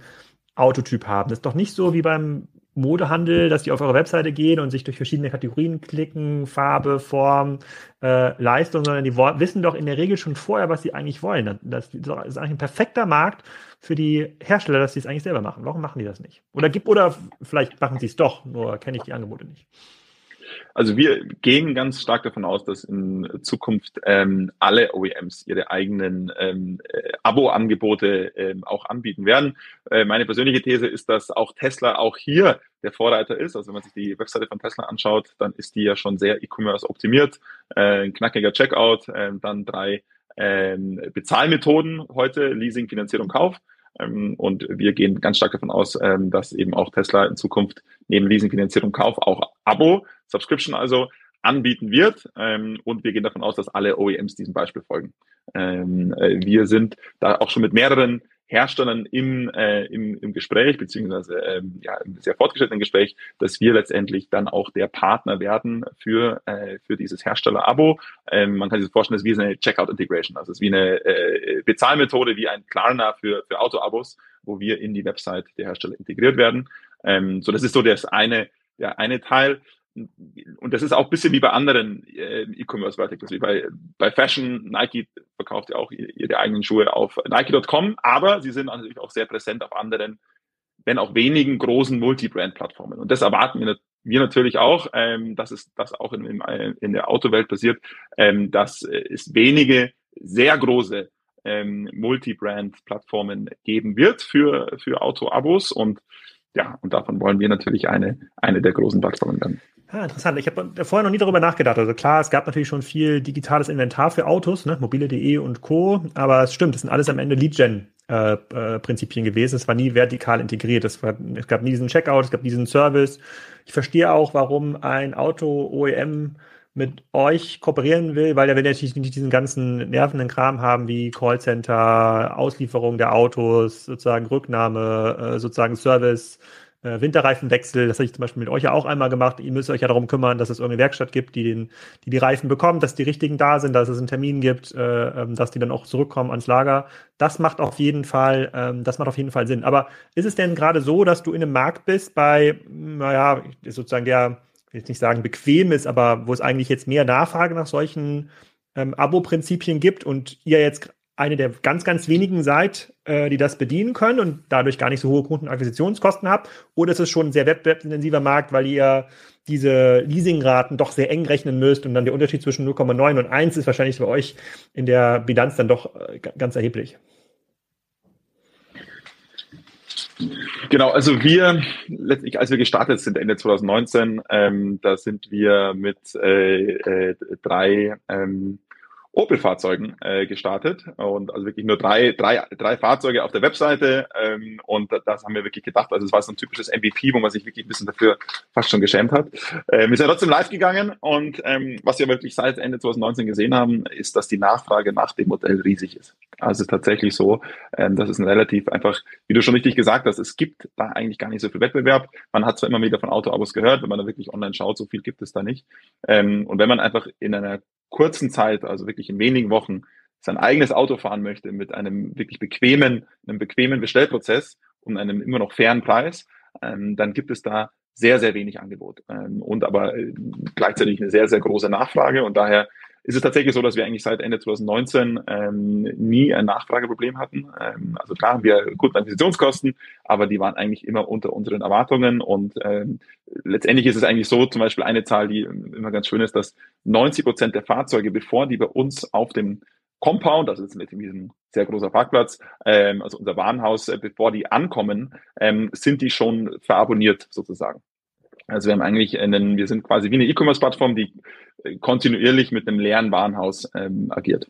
Autotyp haben. Das ist doch nicht so wie beim Modehandel, dass die auf eure Webseite gehen und sich durch verschiedene Kategorien klicken, Farbe, Form, äh, Leistung, sondern die wissen doch in der Regel schon vorher, was sie eigentlich wollen. Das ist eigentlich ein perfekter Markt für die Hersteller, dass sie es eigentlich selber machen. Warum machen die das nicht? Oder gibt, oder vielleicht machen sie es doch, nur kenne ich die Angebote nicht. Also wir gehen ganz stark davon aus, dass in Zukunft ähm, alle OEMs ihre eigenen ähm, äh, Abo-Angebote ähm, auch anbieten werden. Äh, meine persönliche These ist, dass auch Tesla auch hier der Vorreiter ist. Also wenn man sich die Webseite von Tesla anschaut, dann ist die ja schon sehr E-Commerce optimiert. Äh, ein knackiger Checkout, äh, dann drei äh, Bezahlmethoden heute, Leasing, Finanzierung, Kauf. Ähm, und wir gehen ganz stark davon aus, ähm, dass eben auch Tesla in Zukunft neben Leasing, Finanzierung, Kauf auch Abo, Subscription also anbieten wird. Ähm, und wir gehen davon aus, dass alle OEMs diesem Beispiel folgen. Äh, wir sind da auch schon mit mehreren Herstellern im, äh, im, im Gespräch, beziehungsweise ähm, ja, im sehr fortgeschrittenen Gespräch, dass wir letztendlich dann auch der Partner werden für, äh, für dieses Hersteller-Abo. Ähm, man kann sich vorstellen, das ist wie eine Checkout-Integration, also es ist wie eine äh, Bezahlmethode, wie ein Klarna für, für Auto-Abos, wo wir in die Website der Hersteller integriert werden. Ähm, so, das ist so das eine, der eine Teil und das ist auch ein bisschen wie bei anderen äh, E-Commerce-Verticals, wie bei, bei Fashion. Nike verkauft ja auch ihre eigenen Schuhe auf Nike.com, aber sie sind natürlich auch sehr präsent auf anderen, wenn auch wenigen großen Multi-Brand-Plattformen. Und das erwarten wir, wir natürlich auch, ähm, dass es das auch in, in, in der Autowelt passiert, ähm, dass es wenige sehr große ähm, Multi-Brand-Plattformen geben wird für, für Auto-Abos und ja, und davon wollen wir natürlich eine, eine der großen Plattformen werden. Ah, interessant. Ich habe vorher noch nie darüber nachgedacht. Also klar, es gab natürlich schon viel digitales Inventar für Autos, ne? mobile.de und Co. Aber es stimmt, das sind alles am Ende Lead-Gen-Prinzipien äh, äh, gewesen. Es war nie vertikal integriert. Es, war, es gab nie diesen Checkout, es gab diesen Service. Ich verstehe auch, warum ein Auto-OEM mit euch kooperieren will, weil er will natürlich nicht diesen ganzen nervenden Kram haben wie Callcenter, Auslieferung der Autos, sozusagen Rücknahme, äh, sozusagen Service, äh, Winterreifenwechsel, das habe ich zum Beispiel mit euch ja auch einmal gemacht. Ihr müsst euch ja darum kümmern, dass es irgendeine Werkstatt gibt, die den, die, die Reifen bekommt, dass die richtigen da sind, dass es einen Termin gibt, äh, ähm, dass die dann auch zurückkommen ans Lager. Das macht auf jeden Fall, ähm, das macht auf jeden Fall Sinn. Aber ist es denn gerade so, dass du in einem Markt bist bei, naja, sozusagen der, ich will jetzt nicht sagen bequem ist, aber wo es eigentlich jetzt mehr Nachfrage nach solchen ähm, Abo-Prinzipien gibt und ihr jetzt eine der ganz, ganz wenigen seid, äh, die das bedienen können und dadurch gar nicht so hohe Kundenakquisitionskosten habt? Oder ist es schon ein sehr wettbewerbsintensiver Markt, weil ihr diese Leasingraten doch sehr eng rechnen müsst und dann der Unterschied zwischen 0,9 und 1 ist wahrscheinlich bei euch in der Bilanz dann doch äh, ganz erheblich? Genau, also wir, letztlich, als wir gestartet sind Ende 2019, ähm, da sind wir mit äh, äh, drei ähm, Opel-Fahrzeugen äh, gestartet und also wirklich nur drei, drei, drei Fahrzeuge auf der Webseite ähm, und das haben wir wirklich gedacht. Also es war so ein typisches MVP, wo man sich wirklich ein bisschen dafür fast schon geschämt hat. Ähm, wir sind trotzdem live gegangen und ähm, was wir wirklich seit Ende 2019 gesehen haben, ist, dass die Nachfrage nach dem Modell riesig ist. Also tatsächlich so, ähm, das ist ein relativ einfach, wie du schon richtig gesagt hast, es gibt da eigentlich gar nicht so viel Wettbewerb. Man hat zwar immer wieder von Autoabos gehört, wenn man da wirklich online schaut, so viel gibt es da nicht. Ähm, und wenn man einfach in einer kurzen Zeit, also wirklich in wenigen Wochen, sein eigenes Auto fahren möchte mit einem wirklich bequemen, einem bequemen Bestellprozess und einem immer noch fairen Preis, ähm, dann gibt es da sehr, sehr wenig Angebot. Ähm, und aber äh, gleichzeitig eine sehr, sehr große Nachfrage. Und daher ist es tatsächlich so, dass wir eigentlich seit Ende 2019 ähm, nie ein Nachfrageproblem hatten. Ähm, also klar haben wir gute Investitionskosten, aber die waren eigentlich immer unter unseren Erwartungen. Und ähm, letztendlich ist es eigentlich so, zum Beispiel eine Zahl, die immer ganz schön ist, dass 90 Prozent der Fahrzeuge, bevor die bei uns auf dem Compound, also das ist mit diesem sehr großer Parkplatz, ähm, also unser Warenhaus, äh, bevor die ankommen, ähm, sind die schon verabonniert sozusagen. Also wir haben eigentlich einen, wir sind quasi wie eine E-Commerce-Plattform, die kontinuierlich mit einem leeren Warenhaus ähm, agiert.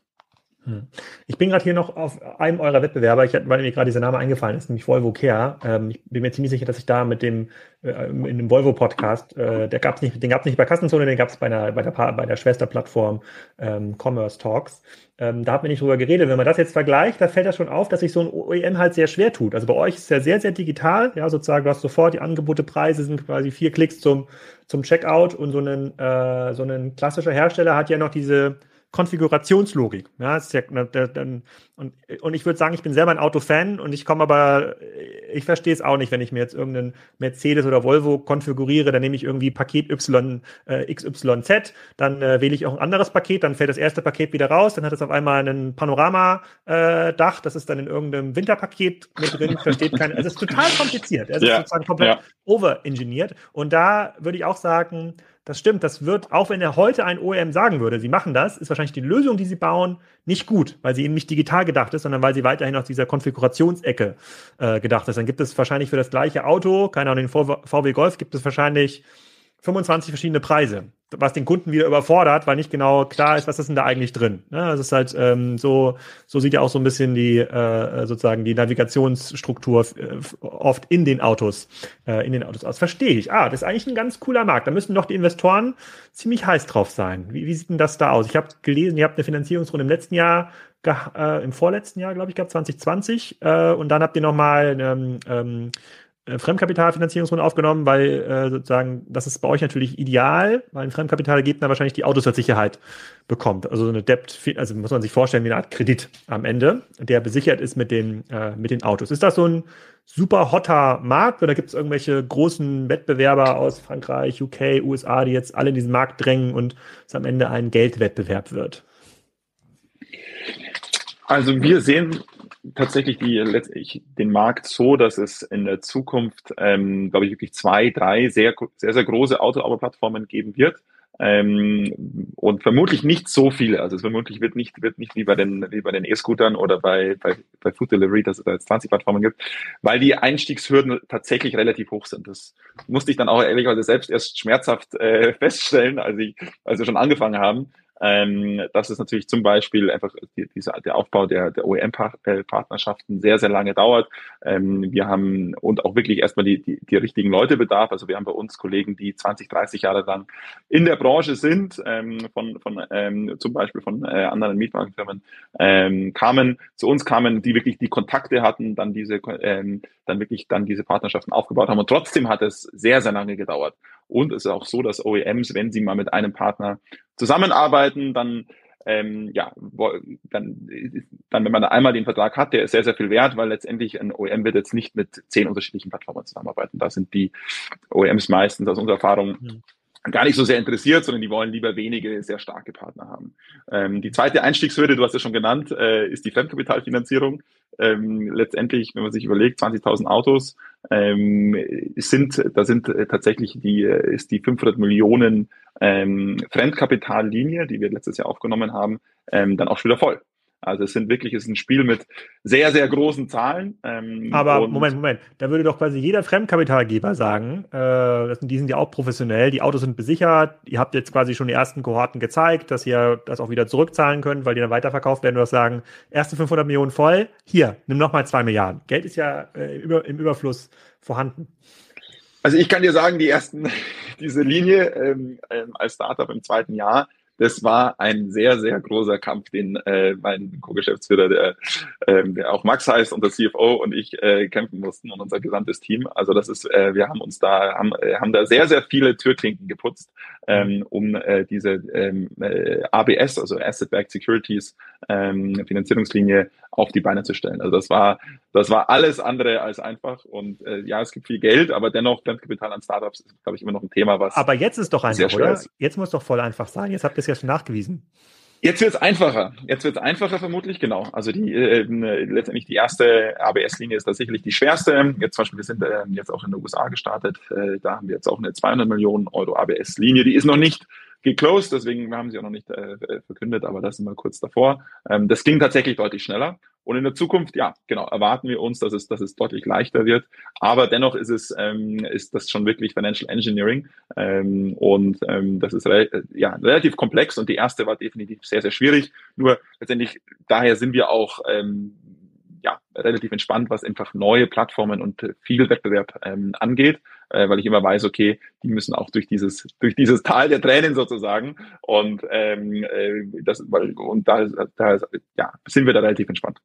Hm. Ich bin gerade hier noch auf einem eurer Wettbewerber, ich, weil mir gerade dieser Name eingefallen ist, nämlich Volvo Care. Ähm, ich bin mir ziemlich sicher, dass ich da mit dem äh, in dem Volvo-Podcast, äh, der gab's nicht, den gab es nicht bei Kassenzone, den gab es bei, bei der, bei der Schwesterplattform ähm, Commerce Talks. Ähm, da hat man nicht drüber geredet. Wenn man das jetzt vergleicht, da fällt das schon auf, dass sich so ein OEM halt sehr schwer tut. Also bei euch ist es ja sehr, sehr digital. Ja, sozusagen, du hast sofort die Angebote, Preise sind quasi vier Klicks zum, zum Checkout und so ein, äh, so ein klassischer Hersteller hat ja noch diese Konfigurationslogik. Ja, ist ja, und, und ich würde sagen, ich bin selber ein Autofan und ich komme aber, ich verstehe es auch nicht, wenn ich mir jetzt irgendeinen Mercedes oder Volvo konfiguriere, dann nehme ich irgendwie Paket Y, äh, XYZ, dann äh, wähle ich auch ein anderes Paket, dann fällt das erste Paket wieder raus, dann hat es auf einmal ein Panorama-Dach, äh, das ist dann in irgendeinem Winterpaket mit drin, versteht keiner. Also es ist total kompliziert. Es ja. ist sozusagen komplett ja. overengineert. Und da würde ich auch sagen, das stimmt, das wird, auch wenn er heute ein OEM sagen würde, sie machen das, ist wahrscheinlich die Lösung, die sie bauen, nicht gut, weil sie eben nicht digital gedacht ist, sondern weil sie weiterhin aus dieser Konfigurationsecke äh, gedacht ist. Dann gibt es wahrscheinlich für das gleiche Auto, keine Ahnung, den VW Golf gibt es wahrscheinlich 25 verschiedene Preise, was den Kunden wieder überfordert, weil nicht genau klar ist, was ist denn da eigentlich drin. Ne? Das ist halt ähm, so, so sieht ja auch so ein bisschen die äh, sozusagen die Navigationsstruktur äh, oft in den Autos, äh, in den Autos aus. Verstehe ich. Ah, das ist eigentlich ein ganz cooler Markt. Da müssen doch die Investoren ziemlich heiß drauf sein. Wie, wie sieht denn das da aus? Ich habe gelesen, ihr habt eine Finanzierungsrunde im letzten Jahr äh, im vorletzten Jahr, glaube ich, gab 2020. Äh, und dann habt ihr nochmal ähm, ähm, äh, Fremdkapitalfinanzierungsrunde aufgenommen, weil äh, sozusagen das ist bei euch natürlich ideal, weil ein Fremdkapitalgebner wahrscheinlich die Autos als Sicherheit bekommt. Also so eine Debt, also muss man sich vorstellen wie eine Art Kredit am Ende, der besichert ist mit den, äh, mit den Autos. Ist das so ein super hotter Markt oder gibt es irgendwelche großen Wettbewerber aus Frankreich, UK, USA, die jetzt alle in diesen Markt drängen und es am Ende ein Geldwettbewerb wird? Also wir sehen tatsächlich die, letztlich den Markt so, dass es in der Zukunft, ähm, glaube ich, wirklich zwei, drei sehr, sehr, sehr große Auto-Plattformen geben wird. Ähm, und vermutlich nicht so viele. Also es vermutlich wird nicht, wird nicht wie bei den, wie bei den E-Scootern oder bei, bei, bei Food Delivery, dass es da jetzt 20 Plattformen gibt, weil die Einstiegshürden tatsächlich relativ hoch sind. Das musste ich dann auch ehrlicherweise selbst erst schmerzhaft äh, feststellen, als ich, als wir schon angefangen haben. Ähm, dass es natürlich zum Beispiel einfach die, diese, der Aufbau der, der OEM-Partnerschaften sehr, sehr lange dauert. Ähm, wir haben und auch wirklich erstmal die, die, die richtigen Leute bedarf. Also wir haben bei uns Kollegen, die 20, 30 Jahre lang in der Branche sind, ähm, von, von ähm, zum Beispiel von äh, anderen Mietwagenfirmen, ähm, kamen, zu uns kamen, die wirklich die Kontakte hatten, dann diese, ähm, dann wirklich dann diese Partnerschaften aufgebaut haben. Und trotzdem hat es sehr, sehr lange gedauert. Und es ist auch so, dass OEMs, wenn sie mal mit einem Partner zusammenarbeiten, dann ähm, ja, dann, dann, wenn man einmal den Vertrag hat, der ist sehr, sehr viel wert, weil letztendlich ein OEM wird jetzt nicht mit zehn unterschiedlichen Plattformen zusammenarbeiten. Da sind die OEMs meistens aus unserer Erfahrung mhm gar nicht so sehr interessiert, sondern die wollen lieber wenige sehr starke Partner haben. Ähm, die zweite Einstiegshürde, du hast es schon genannt, äh, ist die Fremdkapitalfinanzierung. Ähm, letztendlich, wenn man sich überlegt, 20.000 Autos ähm, sind, da sind äh, tatsächlich die, äh, ist die 500 Millionen ähm, Fremdkapitallinie, die wir letztes Jahr aufgenommen haben, ähm, dann auch schon wieder voll. Also es sind wirklich, es ist ein Spiel mit sehr, sehr großen Zahlen. Ähm, Aber Moment, Moment, da würde doch quasi jeder Fremdkapitalgeber sagen, äh, die sind ja auch professionell, die Autos sind besichert, ihr habt jetzt quasi schon die ersten Kohorten gezeigt, dass ihr das auch wieder zurückzahlen könnt, weil die dann weiterverkauft werden, du sagen, erste 500 Millionen voll, hier, nimm nochmal zwei Milliarden. Geld ist ja äh, im Überfluss vorhanden. Also ich kann dir sagen, die ersten, diese Linie ähm, ähm, als Startup im zweiten Jahr, das war ein sehr, sehr großer Kampf, den äh, mein Co-Geschäftsführer, der, äh, der auch Max heißt und der CFO und ich äh, kämpfen mussten und unser gesamtes Team. Also das ist, äh, wir haben uns da, haben, äh, haben da sehr, sehr viele Türklinken geputzt. Ähm, um äh, diese ähm, äh, ABS, also Asset-Backed Securities, ähm, Finanzierungslinie auf die Beine zu stellen. Also das war, das war alles andere als einfach. Und äh, ja, es gibt viel Geld, aber dennoch Fremdkapital an Startups ist, glaube ich, immer noch ein Thema, was. Aber jetzt ist doch einfach, oder? Ist. Jetzt muss doch voll einfach sein. Jetzt habt ihr es ja schon nachgewiesen. Jetzt wird es einfacher. Jetzt wird es einfacher vermutlich, genau. Also die äh, letztendlich die erste ABS-Linie ist da sicherlich die schwerste. Jetzt zum Beispiel, wir sind äh, jetzt auch in den USA gestartet. Äh, da haben wir jetzt auch eine 200 Millionen Euro ABS-Linie. Die ist noch nicht geclosed, deswegen haben sie auch noch nicht äh, verkündet, aber das sind wir kurz davor. Ähm, das ging tatsächlich deutlich schneller. Und in der Zukunft, ja, genau, erwarten wir uns, dass es, dass es deutlich leichter wird. Aber dennoch ist es, ähm, ist das schon wirklich Financial Engineering. Ähm, und ähm, das ist re ja, relativ komplex und die erste war definitiv sehr, sehr schwierig. Nur letztendlich, daher sind wir auch ähm, ja, relativ entspannt, was einfach neue Plattformen und viel Wettbewerb ähm, angeht, äh, weil ich immer weiß, okay, die müssen auch durch dieses, durch dieses Tal der Tränen sozusagen. Und ähm, äh, das, weil, und da, da ja, sind wir da relativ entspannt.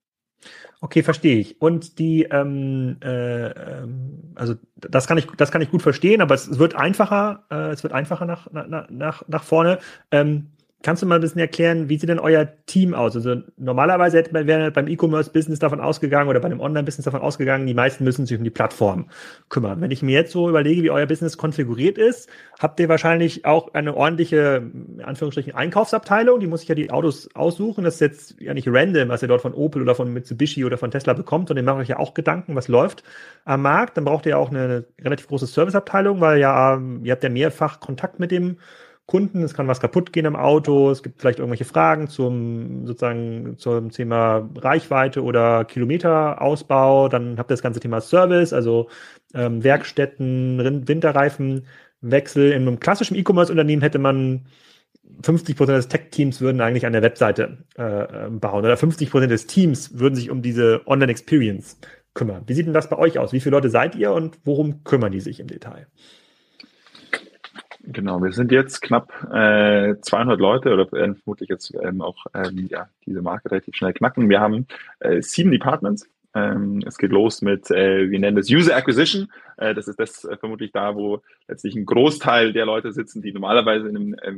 Okay, verstehe ich. Und die, ähm, äh, ähm, also das kann ich, das kann ich gut verstehen, aber es wird einfacher, äh, es wird einfacher nach, nach, nach, nach vorne. Ähm, Kannst du mal ein bisschen erklären, wie sieht denn euer Team aus? Also normalerweise hätte man wäre beim E-Commerce-Business davon ausgegangen oder bei einem Online-Business davon ausgegangen, die meisten müssen sich um die Plattform kümmern. Wenn ich mir jetzt so überlege, wie euer Business konfiguriert ist, habt ihr wahrscheinlich auch eine ordentliche, in Anführungsstrichen, Einkaufsabteilung. Die muss sich ja die Autos aussuchen. Das ist jetzt ja nicht random, was ihr dort von Opel oder von Mitsubishi oder von Tesla bekommt, sondern ihr macht euch ja auch Gedanken, was läuft am Markt. Dann braucht ihr auch eine relativ große Serviceabteilung, weil ja, ihr habt ja mehrfach Kontakt mit dem Kunden, es kann was kaputt gehen im Auto, es gibt vielleicht irgendwelche Fragen zum sozusagen zum Thema Reichweite oder Kilometerausbau, dann habt ihr das ganze Thema Service, also ähm, Werkstätten, Winterreifenwechsel. In einem klassischen E-Commerce-Unternehmen hätte man 50 Prozent des Tech-Teams würden eigentlich an der Webseite äh, bauen oder 50 Prozent des Teams würden sich um diese Online-Experience kümmern. Wie sieht denn das bei euch aus? Wie viele Leute seid ihr und worum kümmern die sich im Detail? Genau, wir sind jetzt knapp äh, 200 Leute oder werden vermutlich jetzt ähm, auch ähm, ja, diese Marke relativ schnell knacken. Wir haben äh, sieben Departments ähm, es geht los mit, äh, wir nennen das User Acquisition. Äh, das ist das äh, vermutlich da, wo letztlich ein Großteil der Leute sitzen, die normalerweise in einem, äh,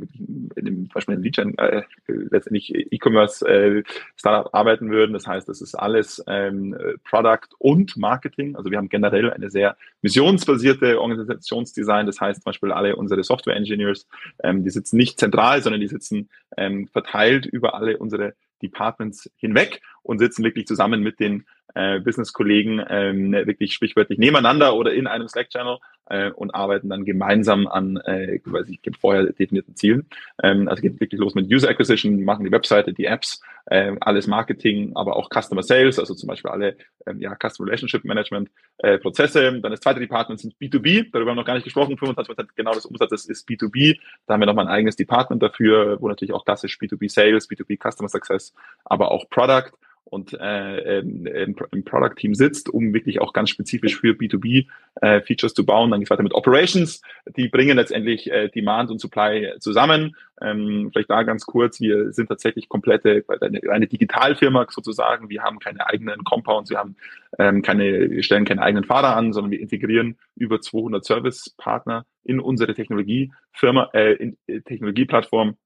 in einem zum Beispiel in Lead äh, letztendlich E-Commerce äh, Startup arbeiten würden. Das heißt, das ist alles ähm, Product und Marketing. Also wir haben generell eine sehr missionsbasierte Organisationsdesign. Das heißt zum Beispiel alle unsere Software Engineers, ähm, die sitzen nicht zentral, sondern die sitzen ähm, verteilt über alle unsere Departments hinweg und sitzen wirklich zusammen mit den äh, Business-Kollegen ähm, wirklich sprichwörtlich nebeneinander oder in einem Slack-Channel äh, und arbeiten dann gemeinsam an, äh, weiß ich, vorher definierten Zielen. Ähm, also geht wirklich los mit User Acquisition, machen die Webseite, die Apps, äh, alles Marketing, aber auch Customer Sales, also zum Beispiel alle ähm, ja, Customer Relationship Management äh, Prozesse. Dann das zweite Department sind B2B, darüber haben wir noch gar nicht gesprochen, 25% genau des Umsatzes ist B2B. Da haben wir nochmal ein eigenes Department dafür, wo natürlich auch klassisch B2B Sales, B2B Customer Success, aber auch Product und äh, im, im Product Team sitzt, um wirklich auch ganz spezifisch für B2B äh, Features zu bauen. Dann geht es weiter mit Operations. Die bringen letztendlich äh, Demand und Supply zusammen. Ähm, vielleicht da ganz kurz, wir sind tatsächlich komplette, eine, eine Digitalfirma sozusagen. Wir haben keine eigenen Compounds, wir haben ähm, keine, wir stellen keine eigenen Fahrer an, sondern wir integrieren über 200 Service-Partner in unsere Technologiefirma, äh, in, äh, Technologieplattform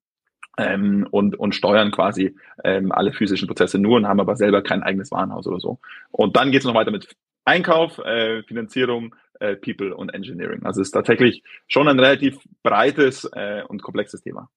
ähm, und, und steuern quasi ähm, alle physischen Prozesse nur und haben aber selber kein eigenes Warenhaus oder so. Und dann geht es noch weiter mit Einkauf, äh, Finanzierung, äh, People und Engineering. Also es ist tatsächlich schon ein relativ breites äh, und komplexes Thema.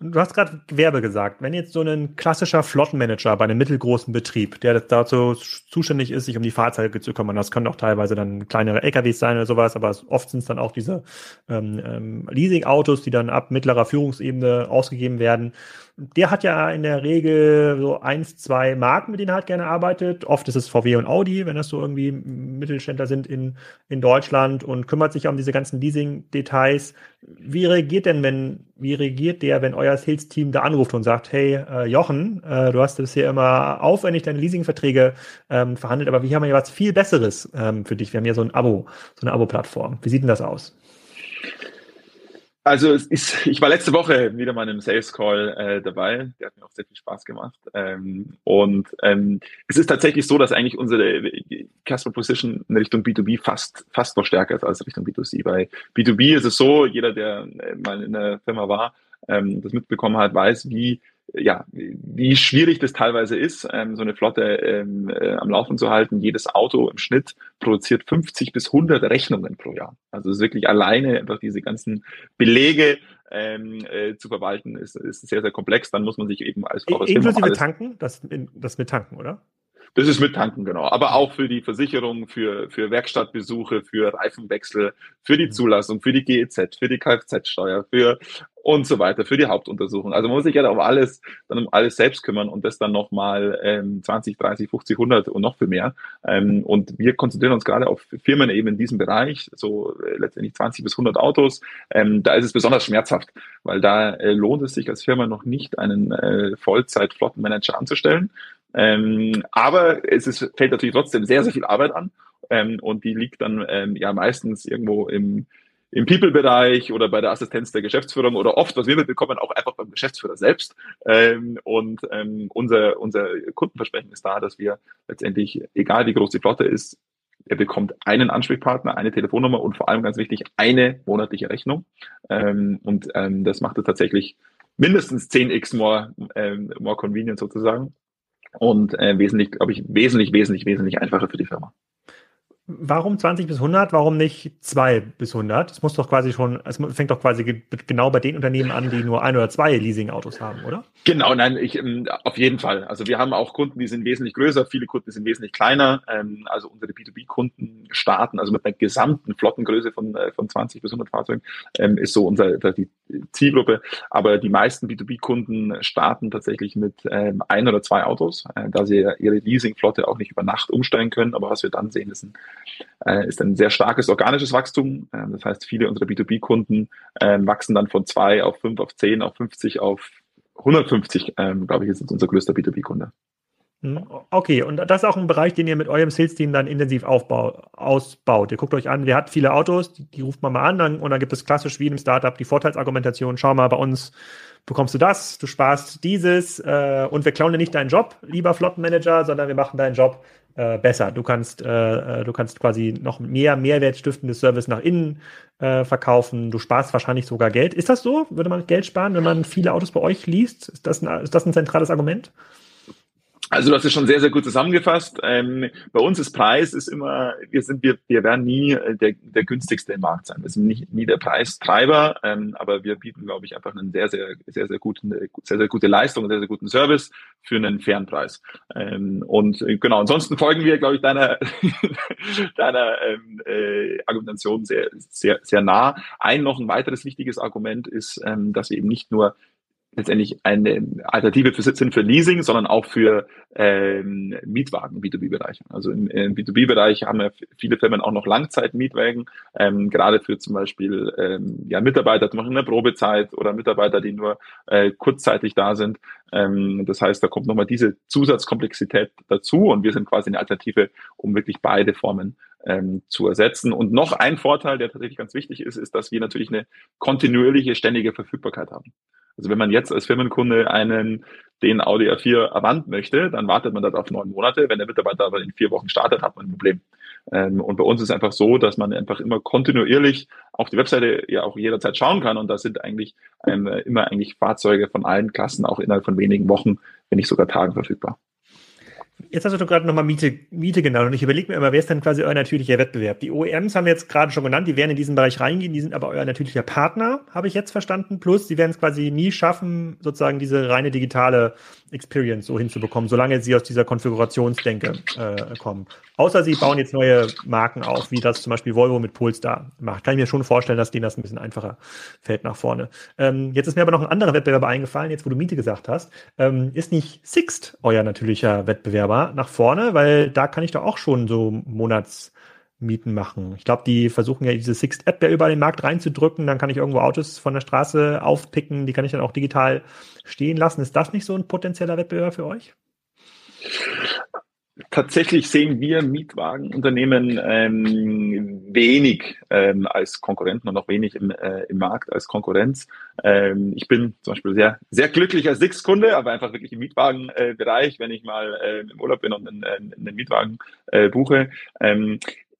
Du hast gerade Gewerbe gesagt. Wenn jetzt so ein klassischer Flottenmanager bei einem mittelgroßen Betrieb, der dazu zuständig ist, sich um die Fahrzeuge zu kümmern, das können auch teilweise dann kleinere LKWs sein oder sowas, aber oft sind es dann auch diese ähm, ähm, Leasing-Autos, die dann ab mittlerer Führungsebene ausgegeben werden der hat ja in der Regel so eins, zwei Marken, mit denen er halt gerne arbeitet. Oft ist es VW und Audi, wenn das so irgendwie Mittelständler sind in, in Deutschland und kümmert sich um diese ganzen Leasing-Details. Wie reagiert denn, wenn, wie reagiert der, wenn euer Sales-Team da anruft und sagt, hey, äh, Jochen, äh, du hast bisher immer aufwendig deine Leasingverträge ähm, verhandelt, aber wir haben ja was viel Besseres ähm, für dich. Wir haben ja so ein Abo, so eine Abo-Plattform. Wie sieht denn das aus? Also es ist, ich war letzte Woche wieder mal in einem Sales Call äh, dabei. Der hat mir auch sehr viel Spaß gemacht. Ähm, und ähm, es ist tatsächlich so, dass eigentlich unsere Customer Position in Richtung B2B fast, fast noch stärker ist als Richtung B2C. Bei B2B ist es so, jeder, der äh, mal in der Firma war, ähm, das mitbekommen hat, weiß, wie ja, wie schwierig das teilweise ist, ähm, so eine Flotte ähm, äh, am Laufen zu halten. Jedes Auto im Schnitt produziert 50 bis 100 Rechnungen pro Jahr. Also es ist wirklich alleine einfach diese ganzen Belege ähm, äh, zu verwalten, ist, ist sehr, sehr komplex. Dann muss man sich eben als, Inklusive Tanken, das, das mit Tanken, oder? Das ist mit Tanken, genau. Aber auch für die Versicherung, für, für Werkstattbesuche, für Reifenwechsel, für die mhm. Zulassung, für die GEZ, für die Kfz-Steuer, für und so weiter, für die Hauptuntersuchung. Also man muss sich ja um alles, dann um alles selbst kümmern und das dann nochmal ähm, 20, 30, 50, 100 und noch viel mehr. Ähm, und wir konzentrieren uns gerade auf Firmen eben in diesem Bereich, so äh, letztendlich 20 bis 100 Autos. Ähm, da ist es besonders schmerzhaft, weil da äh, lohnt es sich als Firma noch nicht, einen äh, Vollzeit-Flottenmanager anzustellen, ähm, aber es ist, fällt natürlich trotzdem sehr, sehr viel Arbeit an. Ähm, und die liegt dann ähm, ja meistens irgendwo im, im People-Bereich oder bei der Assistenz der Geschäftsführung oder oft, was wir mitbekommen, auch einfach beim Geschäftsführer selbst. Ähm, und ähm, unser, unser Kundenversprechen ist da, dass wir letztendlich, egal wie groß die Flotte ist, er bekommt einen Ansprechpartner, eine Telefonnummer und vor allem ganz wichtig, eine monatliche Rechnung. Ähm, und ähm, das macht es tatsächlich mindestens 10x more, ähm, more convenient sozusagen und äh, wesentlich, glaube ich, wesentlich, wesentlich, wesentlich einfacher für die Firma. Warum 20 bis 100? Warum nicht 2 bis 100? Es muss doch quasi schon, es fängt doch quasi genau bei den Unternehmen an, die nur ein oder zwei Leasing-Autos haben, oder? Genau, nein, ich, ähm, auf jeden Fall. Also wir haben auch Kunden, die sind wesentlich größer, viele Kunden sind wesentlich kleiner. Ähm, also unsere B2B-Kunden starten, also mit einer gesamten Flottengröße von, äh, von 20 bis 100 Fahrzeugen, ähm, ist so unser, die Zielgruppe. Aber die meisten B2B-Kunden starten tatsächlich mit ein oder zwei Autos, äh, da sie ihre Leasing-Flotte auch nicht über Nacht umsteigen können. Aber was wir dann sehen, ist ein äh, ist ein sehr starkes organisches Wachstum. Ähm, das heißt, viele unserer B2B-Kunden ähm, wachsen dann von zwei auf fünf, auf zehn, auf 50, auf 150, ähm, glaube ich, ist unser größter B2B-Kunde. Hm, okay, und das ist auch ein Bereich, den ihr mit eurem Sales-Team dann intensiv aufbau, ausbaut. Ihr guckt euch an, wer hat viele Autos, die, die ruft man mal an dann, und dann gibt es klassisch wie in einem Startup die Vorteilsargumentation. Schau mal, bei uns bekommst du das, du sparst dieses äh, und wir klauen dir nicht deinen Job, lieber Flottenmanager, sondern wir machen deinen Job äh, besser. Du kannst, äh, äh, du kannst quasi noch mehr mehrwertstiftendes Service nach innen äh, verkaufen. Du sparst wahrscheinlich sogar Geld. Ist das so? Würde man Geld sparen, wenn man viele Autos bei euch liest? Ist das ein, ist das ein zentrales Argument? Also du hast es schon sehr, sehr gut zusammengefasst. Ähm, bei uns ist Preis ist immer, wir sind, wir, wir werden nie äh, der, der günstigste im Markt sein. Wir sind nicht, nie der Preistreiber, ähm, aber wir bieten, glaube ich, einfach einen sehr, sehr, sehr, sehr guten, sehr, sehr gute Leistung, sehr, sehr guten Service für einen fairen Preis. Ähm, und äh, genau, ansonsten folgen wir, glaube ich, deiner, deiner ähm, äh, Argumentation sehr, sehr, sehr nah. Ein noch ein weiteres wichtiges Argument ist, ähm, dass wir eben nicht nur letztendlich eine Alternative für, sind für Leasing, sondern auch für ähm, Mietwagen im B2B-Bereich. Also im, im B2B-Bereich haben ja viele Firmen auch noch Langzeit-Mietwagen, ähm, gerade für zum Beispiel ähm, ja, Mitarbeiter zum Beispiel in der Probezeit oder Mitarbeiter, die nur äh, kurzzeitig da sind. Ähm, das heißt, da kommt nochmal diese Zusatzkomplexität dazu und wir sind quasi eine Alternative, um wirklich beide Formen ähm, zu ersetzen. Und noch ein Vorteil, der tatsächlich ganz wichtig ist, ist, dass wir natürlich eine kontinuierliche, ständige Verfügbarkeit haben. Also wenn man jetzt als Firmenkunde einen den Audi A4 Avant möchte, dann wartet man dort auf neun Monate. Wenn der Mitarbeiter aber in vier Wochen startet, hat man ein Problem. Ähm, und bei uns ist einfach so, dass man einfach immer kontinuierlich auf die Webseite ja auch jederzeit schauen kann. Und da sind eigentlich ähm, immer eigentlich Fahrzeuge von allen Klassen auch innerhalb von wenigen Wochen, wenn nicht sogar Tagen verfügbar. Jetzt hast du gerade nochmal Miete, Miete genannt und ich überlege mir immer, wer ist denn quasi euer natürlicher Wettbewerb? Die OEMs haben wir jetzt gerade schon genannt, die werden in diesen Bereich reingehen, die sind aber euer natürlicher Partner, habe ich jetzt verstanden. Plus, die werden es quasi nie schaffen, sozusagen diese reine digitale Experience so hinzubekommen, solange sie aus dieser Konfigurationsdenke äh, kommen. Außer sie bauen jetzt neue Marken auf, wie das zum Beispiel Volvo mit Polestar macht. Kann ich mir schon vorstellen, dass denen das ein bisschen einfacher fällt nach vorne. Ähm, jetzt ist mir aber noch ein anderer Wettbewerber eingefallen, jetzt wo du Miete gesagt hast. Ähm, ist nicht Sixt euer natürlicher Wettbewerber nach vorne? Weil da kann ich doch auch schon so Monats Mieten machen. Ich glaube, die versuchen ja diese Sixt-App ja überall den Markt reinzudrücken. Dann kann ich irgendwo Autos von der Straße aufpicken. Die kann ich dann auch digital stehen lassen. Ist das nicht so ein potenzieller Wettbewerb für euch? Tatsächlich sehen wir Mietwagenunternehmen ähm, wenig ähm, als Konkurrenten und auch wenig im, äh, im Markt als Konkurrenz. Ähm, ich bin zum Beispiel sehr, sehr glücklich als Six-Kunde, aber einfach wirklich im Mietwagenbereich, äh, wenn ich mal äh, im Urlaub bin und einen, einen Mietwagen äh, buche.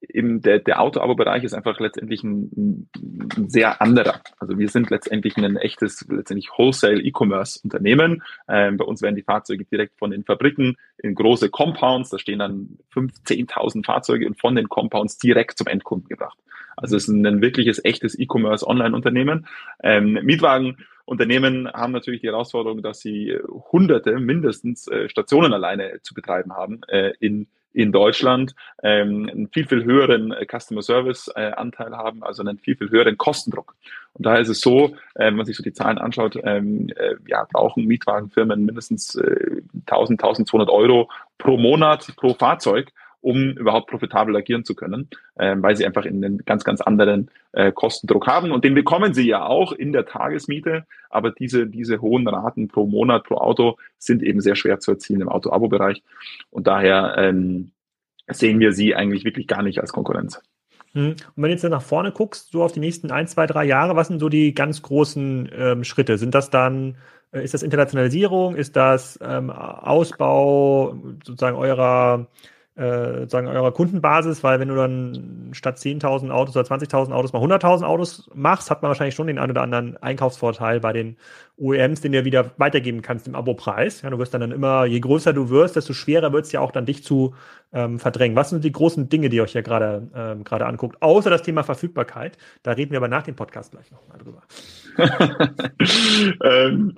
Eben der, der Auto-Abo-Bereich ist einfach letztendlich ein, ein, sehr anderer. Also wir sind letztendlich ein echtes, letztendlich Wholesale-E-Commerce-Unternehmen. Ähm, bei uns werden die Fahrzeuge direkt von den Fabriken in große Compounds, da stehen dann 5.000, 10.000 Fahrzeuge und von den Compounds direkt zum Endkunden gebracht. Also es ist ein, ein wirkliches, echtes E-Commerce-Online-Unternehmen. Ähm, Mietwagen Unternehmen haben natürlich die Herausforderung, dass sie hunderte mindestens äh, Stationen alleine zu betreiben haben äh, in in Deutschland ähm, einen viel, viel höheren äh, Customer Service äh, Anteil haben, also einen viel, viel höheren Kostendruck. Und daher ist es so, äh, wenn man sich so die Zahlen anschaut, ähm, äh, ja, brauchen Mietwagenfirmen mindestens äh, 1000, 1200 Euro pro Monat pro Fahrzeug, um überhaupt profitabel agieren zu können, äh, weil sie einfach in einen ganz, ganz anderen äh, Kostendruck haben. Und den bekommen sie ja auch in der Tagesmiete, aber diese, diese hohen Raten pro Monat, pro Auto sind eben sehr schwer zu erzielen im Auto-Abo-Bereich. Und daher ähm, sehen wir sie eigentlich wirklich gar nicht als Konkurrenz. Hm. Und wenn du jetzt nach vorne guckst, so auf die nächsten ein, zwei, drei Jahre, was sind so die ganz großen ähm, Schritte? Sind das dann, äh, ist das Internationalisierung? Ist das ähm, Ausbau sozusagen eurer äh, sagen eurer Kundenbasis, weil wenn du dann statt 10.000 Autos oder 20.000 Autos mal 100.000 Autos machst, hat man wahrscheinlich schon den einen oder anderen Einkaufsvorteil bei den OEMs, den du wieder weitergeben kannst im Abo-Preis. Ja, du wirst dann, immer, je größer du wirst, desto schwerer wird es ja auch dann dich zu ähm, verdrängen. Was sind die großen Dinge, die ihr euch hier gerade ähm, gerade anguckt, außer das Thema Verfügbarkeit? Da reden wir aber nach dem Podcast gleich nochmal drüber. ähm,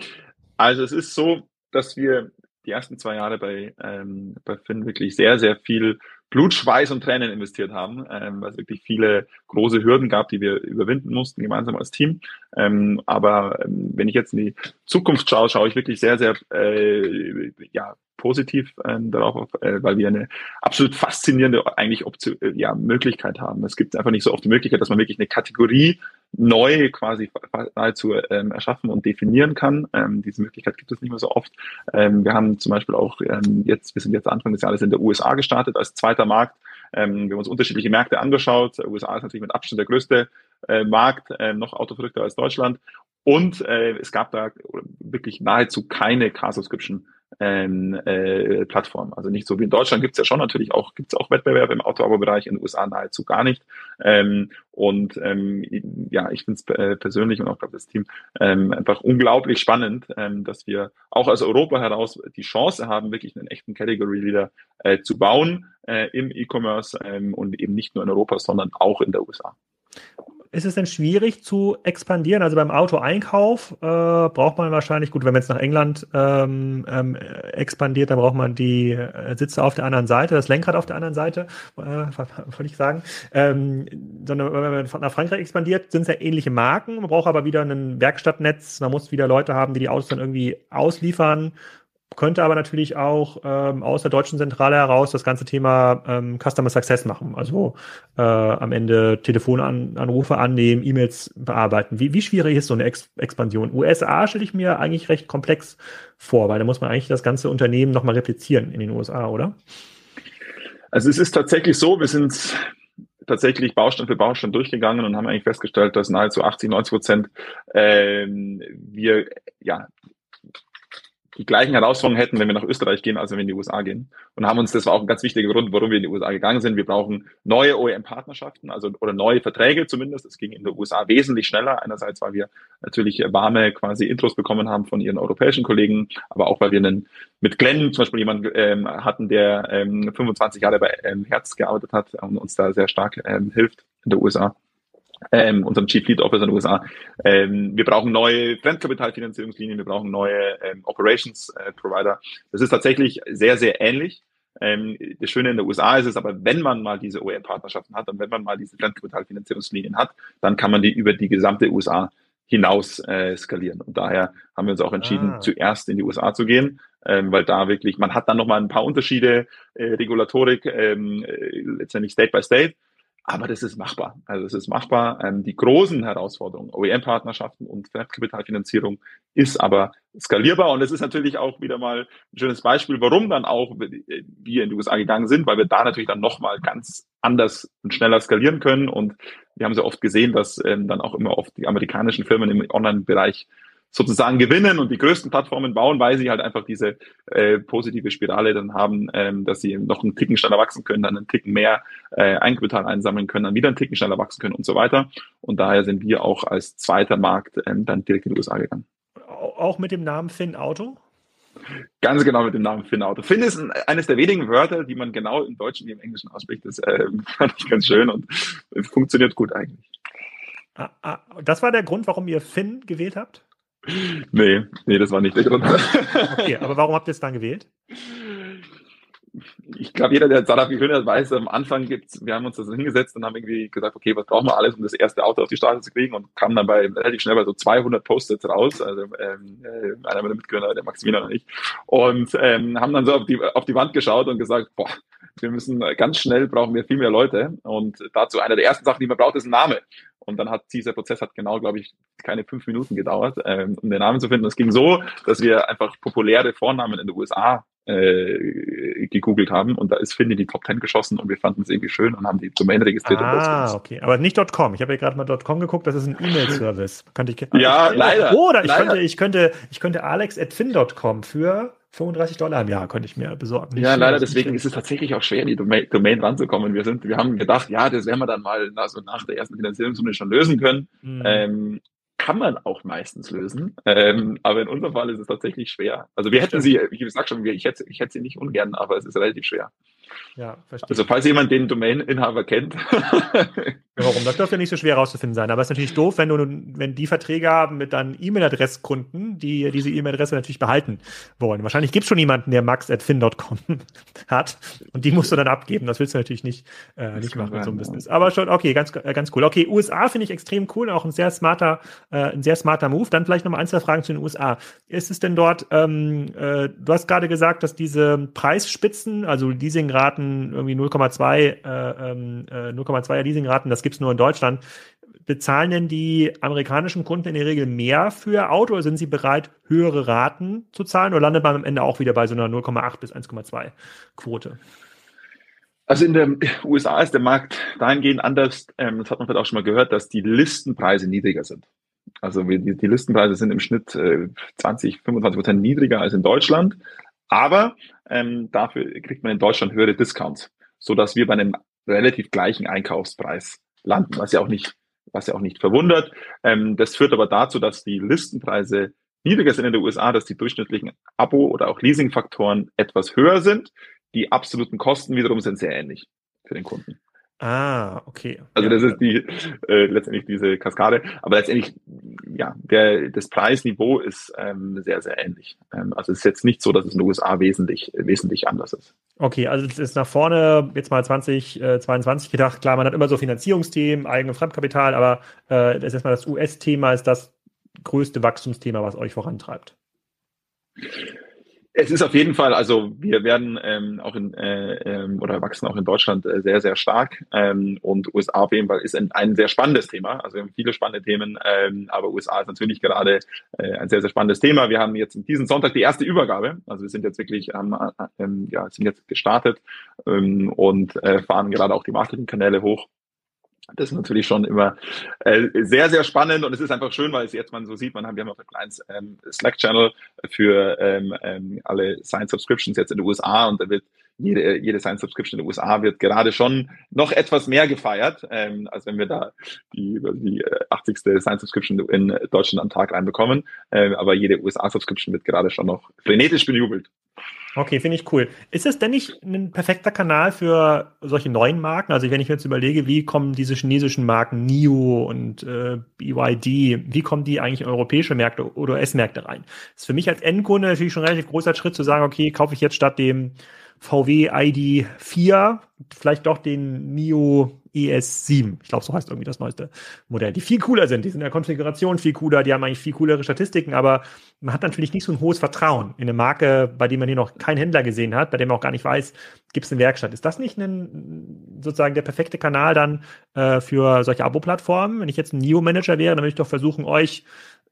also es ist so, dass wir die ersten zwei Jahre bei, ähm, bei Finn wirklich sehr, sehr viel Blut, Schweiß und Tränen investiert haben, ähm, weil es wirklich viele große Hürden gab, die wir überwinden mussten, gemeinsam als Team. Ähm, aber ähm, wenn ich jetzt in die Zukunft schaue, schaue ich wirklich sehr, sehr äh, ja, positiv ähm, darauf, äh, weil wir eine absolut faszinierende eigentlich Option, äh, ja, Möglichkeit haben. Es gibt einfach nicht so oft die Möglichkeit, dass man wirklich eine Kategorie neu quasi nahezu ähm, erschaffen und definieren kann. Ähm, diese Möglichkeit gibt es nicht mehr so oft. Ähm, wir haben zum Beispiel auch ähm, jetzt, wir sind jetzt Anfang des Jahres in der USA gestartet als zweiter Markt. Ähm, wir haben uns unterschiedliche Märkte angeschaut. Der USA ist natürlich mit Abstand der größte äh, Markt, äh, noch autoverrückter als Deutschland. Und äh, es gab da wirklich nahezu keine Car-Subscription ähm, äh, Plattform. Also nicht so wie in Deutschland gibt es ja schon natürlich auch, gibt es auch Wettbewerbe im Auto-Abo-Bereich, in den USA nahezu gar nicht. Ähm, und ähm, ja, ich finde es äh, persönlich und auch glaube das Team ähm, einfach unglaublich spannend, ähm, dass wir auch aus Europa heraus die Chance haben, wirklich einen echten Category Leader äh, zu bauen äh, im E-Commerce ähm, und eben nicht nur in Europa, sondern auch in der USA. Ist es denn schwierig zu expandieren? Also beim Autoeinkauf äh, braucht man wahrscheinlich, gut, wenn man jetzt nach England ähm, ähm, expandiert, dann braucht man die äh, Sitze auf der anderen Seite, das Lenkrad auf der anderen Seite, äh, wollte ich sagen. Ähm, sondern wenn man nach Frankreich expandiert, sind es ja ähnliche Marken. Man braucht aber wieder ein Werkstattnetz, man muss wieder Leute haben, die die Autos dann irgendwie ausliefern könnte aber natürlich auch ähm, aus der deutschen Zentrale heraus das ganze Thema ähm, Customer Success machen. Also äh, am Ende Telefonanrufe annehmen, E-Mails bearbeiten. Wie, wie schwierig ist so eine Ex Expansion? USA stelle ich mir eigentlich recht komplex vor, weil da muss man eigentlich das ganze Unternehmen nochmal replizieren in den USA, oder? Also es ist tatsächlich so, wir sind tatsächlich Baustein für Baustein durchgegangen und haben eigentlich festgestellt, dass nahezu 80, 90 Prozent ähm, wir ja die gleichen Herausforderungen hätten, wenn wir nach Österreich gehen, als wenn wir in die USA gehen. Und haben uns, das war auch ein ganz wichtiger Grund, warum wir in die USA gegangen sind. Wir brauchen neue OEM-Partnerschaften, also oder neue Verträge zumindest. Es ging in den USA wesentlich schneller. Einerseits, weil wir natürlich warme quasi Intros bekommen haben von ihren europäischen Kollegen, aber auch, weil wir einen, mit Glenn zum Beispiel jemanden ähm, hatten, der ähm, 25 Jahre bei ähm, Herz gearbeitet hat und uns da sehr stark ähm, hilft in der USA ähm, unserem Chief Lead Officer in den USA. Ähm, wir brauchen neue Fremdkapitalfinanzierungslinien, wir brauchen neue ähm, Operations äh, Provider. Das ist tatsächlich sehr, sehr ähnlich. Ähm, das Schöne in den USA ist es aber, wenn man mal diese OEM-Partnerschaften hat und wenn man mal diese Fremdkapitalfinanzierungslinien hat, dann kann man die über die gesamte USA hinaus äh, skalieren. Und daher haben wir uns auch entschieden, ah. zuerst in die USA zu gehen, ähm, weil da wirklich, man hat dann nochmal ein paar Unterschiede, äh, Regulatorik, ähm, äh, letztendlich State by State, aber das ist machbar. Also es ist machbar. Ähm, die großen Herausforderungen, OEM-Partnerschaften und Fremdkapitalfinanzierung ist aber skalierbar. Und es ist natürlich auch wieder mal ein schönes Beispiel, warum dann auch wir in die USA gegangen sind, weil wir da natürlich dann nochmal ganz anders und schneller skalieren können. Und wir haben sehr oft gesehen, dass ähm, dann auch immer oft die amerikanischen Firmen im Online-Bereich sozusagen gewinnen und die größten Plattformen bauen, weil sie halt einfach diese äh, positive Spirale dann haben, ähm, dass sie noch einen Ticken schneller wachsen können, dann einen Ticken mehr äh, Eigenkapital einsammeln können, dann wieder einen Ticken schneller wachsen können und so weiter. Und daher sind wir auch als zweiter Markt ähm, dann direkt in die USA gegangen. Auch mit dem Namen Finn Auto? Ganz genau mit dem Namen Finn Auto. Finn ist ein, eines der wenigen Wörter, die man genau im Deutschen wie im Englischen ausspricht. Das äh, fand ich ganz schön und funktioniert gut eigentlich. Ah, ah, das war der Grund, warum ihr Finn gewählt habt? Nee, nee, das war nicht der Grund. Okay, aber warum habt ihr es dann gewählt? Ich glaube, jeder, der gegründet hat, weiß, am Anfang gibt's, wir haben uns das hingesetzt und haben irgendwie gesagt, okay, was brauchen wir alles, um das erste Auto auf die Straße zu kriegen und kamen dann bei relativ schnell bei so 200 Post-its raus, also ähm, äh, einer meiner Mitgründer, der Maximilian und ich, und ähm, haben dann so auf die, auf die Wand geschaut und gesagt, boah, wir müssen ganz schnell, brauchen wir viel mehr Leute und dazu einer der ersten Sachen, die man braucht, ist ein Name. Und dann hat dieser Prozess hat genau, glaube ich, keine fünf Minuten gedauert, ähm, um den Namen zu finden. Es ging so, dass wir einfach populäre Vornamen in den USA äh, gegoogelt haben und da ist Finn in die Top 10 geschossen und wir fanden es irgendwie schön und haben die Domain registriert. Ah, okay. Aber nicht .com. Ich habe ja gerade mal .com geguckt, das ist ein E-Mail-Service. Könnte ich, ja, leider. Oder ich leider. könnte, ich könnte, ich könnte alex.fin.com für 35 Dollar im Jahr könnte ich mir besorgen. ja, leider, deswegen ist es tatsächlich auch schwer, in die Domain, Domain ranzukommen. Wir sind, wir haben gedacht, ja, das werden wir dann mal also nach der ersten Finanzierungsrunde schon lösen können. Mhm. Ähm, kann man auch meistens lösen. Ähm, aber in unserem Fall ist es tatsächlich schwer. Also wir hätten sie, wie gesagt schon, ich hätte, ich hätte sie nicht ungern, aber es ist relativ schwer. Ja, verstehe. Also falls jemand den Domain-Inhaber kennt. ja, warum? Das dürfte nicht so schwer herauszufinden sein. Aber es ist natürlich doof, wenn du, wenn die Verträge haben mit deinen E-Mail-Adresskunden, die diese E-Mail-Adresse natürlich behalten wollen. Wahrscheinlich gibt es schon jemanden, der max.fin.com hat und die musst du dann abgeben. Das willst du natürlich nicht, äh, nicht machen in so einem Business. Aber schon, okay, ganz, äh, ganz cool. Okay, USA finde ich extrem cool, auch ein sehr smarter, äh, ein sehr smarter Move. Dann vielleicht nochmal ein, zwei Fragen zu den USA. Ist es denn dort, ähm, äh, du hast gerade gesagt, dass diese Preisspitzen, also Leasingraten irgendwie 0,2 äh, ähm, äh, 0,2er Leasingraten, das gibt es nur in Deutschland. Bezahlen denn die amerikanischen Kunden in der Regel mehr für Auto oder sind sie bereit, höhere Raten zu zahlen oder landet man am Ende auch wieder bei so einer 0,8 bis 1,2 Quote? Also in den USA ist der Markt dahingehend anders, ähm, das hat man vielleicht auch schon mal gehört, dass die Listenpreise niedriger sind. Also die, die Listenpreise sind im Schnitt äh, 20, 25 Prozent niedriger als in Deutschland. Aber ähm, dafür kriegt man in Deutschland höhere Discounts, so dass wir bei einem relativ gleichen Einkaufspreis landen, was ja auch nicht, was ja auch nicht verwundert. Ähm, das führt aber dazu, dass die Listenpreise niedriger sind in den USA, dass die durchschnittlichen Abo- oder auch Leasingfaktoren etwas höher sind. Die absoluten Kosten wiederum sind sehr ähnlich für den Kunden. Ah, okay. Also das ist die äh, letztendlich diese Kaskade, aber letztendlich ja, der das Preisniveau ist ähm, sehr sehr ähnlich. Ähm, also es ist jetzt nicht so, dass es in den USA wesentlich wesentlich anders ist. Okay, also es ist nach vorne jetzt mal 2022 äh, gedacht. Klar, man hat immer so Finanzierungsthemen, eigene Fremdkapital, aber äh, das ist erstmal das US-Thema ist das größte Wachstumsthema, was euch vorantreibt. Es ist auf jeden Fall, also wir werden ähm, auch in äh, ähm, oder wachsen auch in Deutschland äh, sehr, sehr stark. Ähm, und USA auf jeden Fall ist ein, ein sehr spannendes Thema. Also wir haben viele spannende Themen, ähm, aber USA ist natürlich gerade äh, ein sehr, sehr spannendes Thema. Wir haben jetzt diesen Sonntag die erste Übergabe. Also wir sind jetzt wirklich ähm, ähm, ja, sind jetzt gestartet ähm, und äh, fahren gerade auch die Marketingkanäle hoch. Das ist natürlich schon immer äh, sehr, sehr spannend und es ist einfach schön, weil es jetzt man so sieht, man haben, wir haben auch ein kleines ähm, Slack-Channel für ähm, ähm, alle Science-Subscriptions jetzt in den USA und da wird jede, jede Science-Subscription in den USA wird gerade schon noch etwas mehr gefeiert, ähm, als wenn wir da die, die 80. Äh, Science-Subscription in Deutschland am Tag reinbekommen. Ähm, aber jede USA-Subscription wird gerade schon noch frenetisch bejubelt. Okay, finde ich cool. Ist es denn nicht ein perfekter Kanal für solche neuen Marken? Also wenn ich mir jetzt überlege, wie kommen diese chinesischen Marken NIO und äh, BYD, wie kommen die eigentlich in europäische Märkte oder US-Märkte rein? Das ist für mich als Endkunde natürlich schon ein relativ großer Schritt zu sagen, okay, kaufe ich jetzt statt dem VW ID4, vielleicht doch den NIO ES7. Ich glaube, so heißt irgendwie das neueste Modell, die viel cooler sind. Die sind in der Konfiguration viel cooler, die haben eigentlich viel coolere Statistiken, aber man hat natürlich nicht so ein hohes Vertrauen in eine Marke, bei der man hier noch keinen Händler gesehen hat, bei dem man auch gar nicht weiß, gibt es eine Werkstatt. Ist das nicht ein, sozusagen der perfekte Kanal dann äh, für solche Abo-Plattformen? Wenn ich jetzt ein NIO-Manager wäre, dann würde ich doch versuchen, euch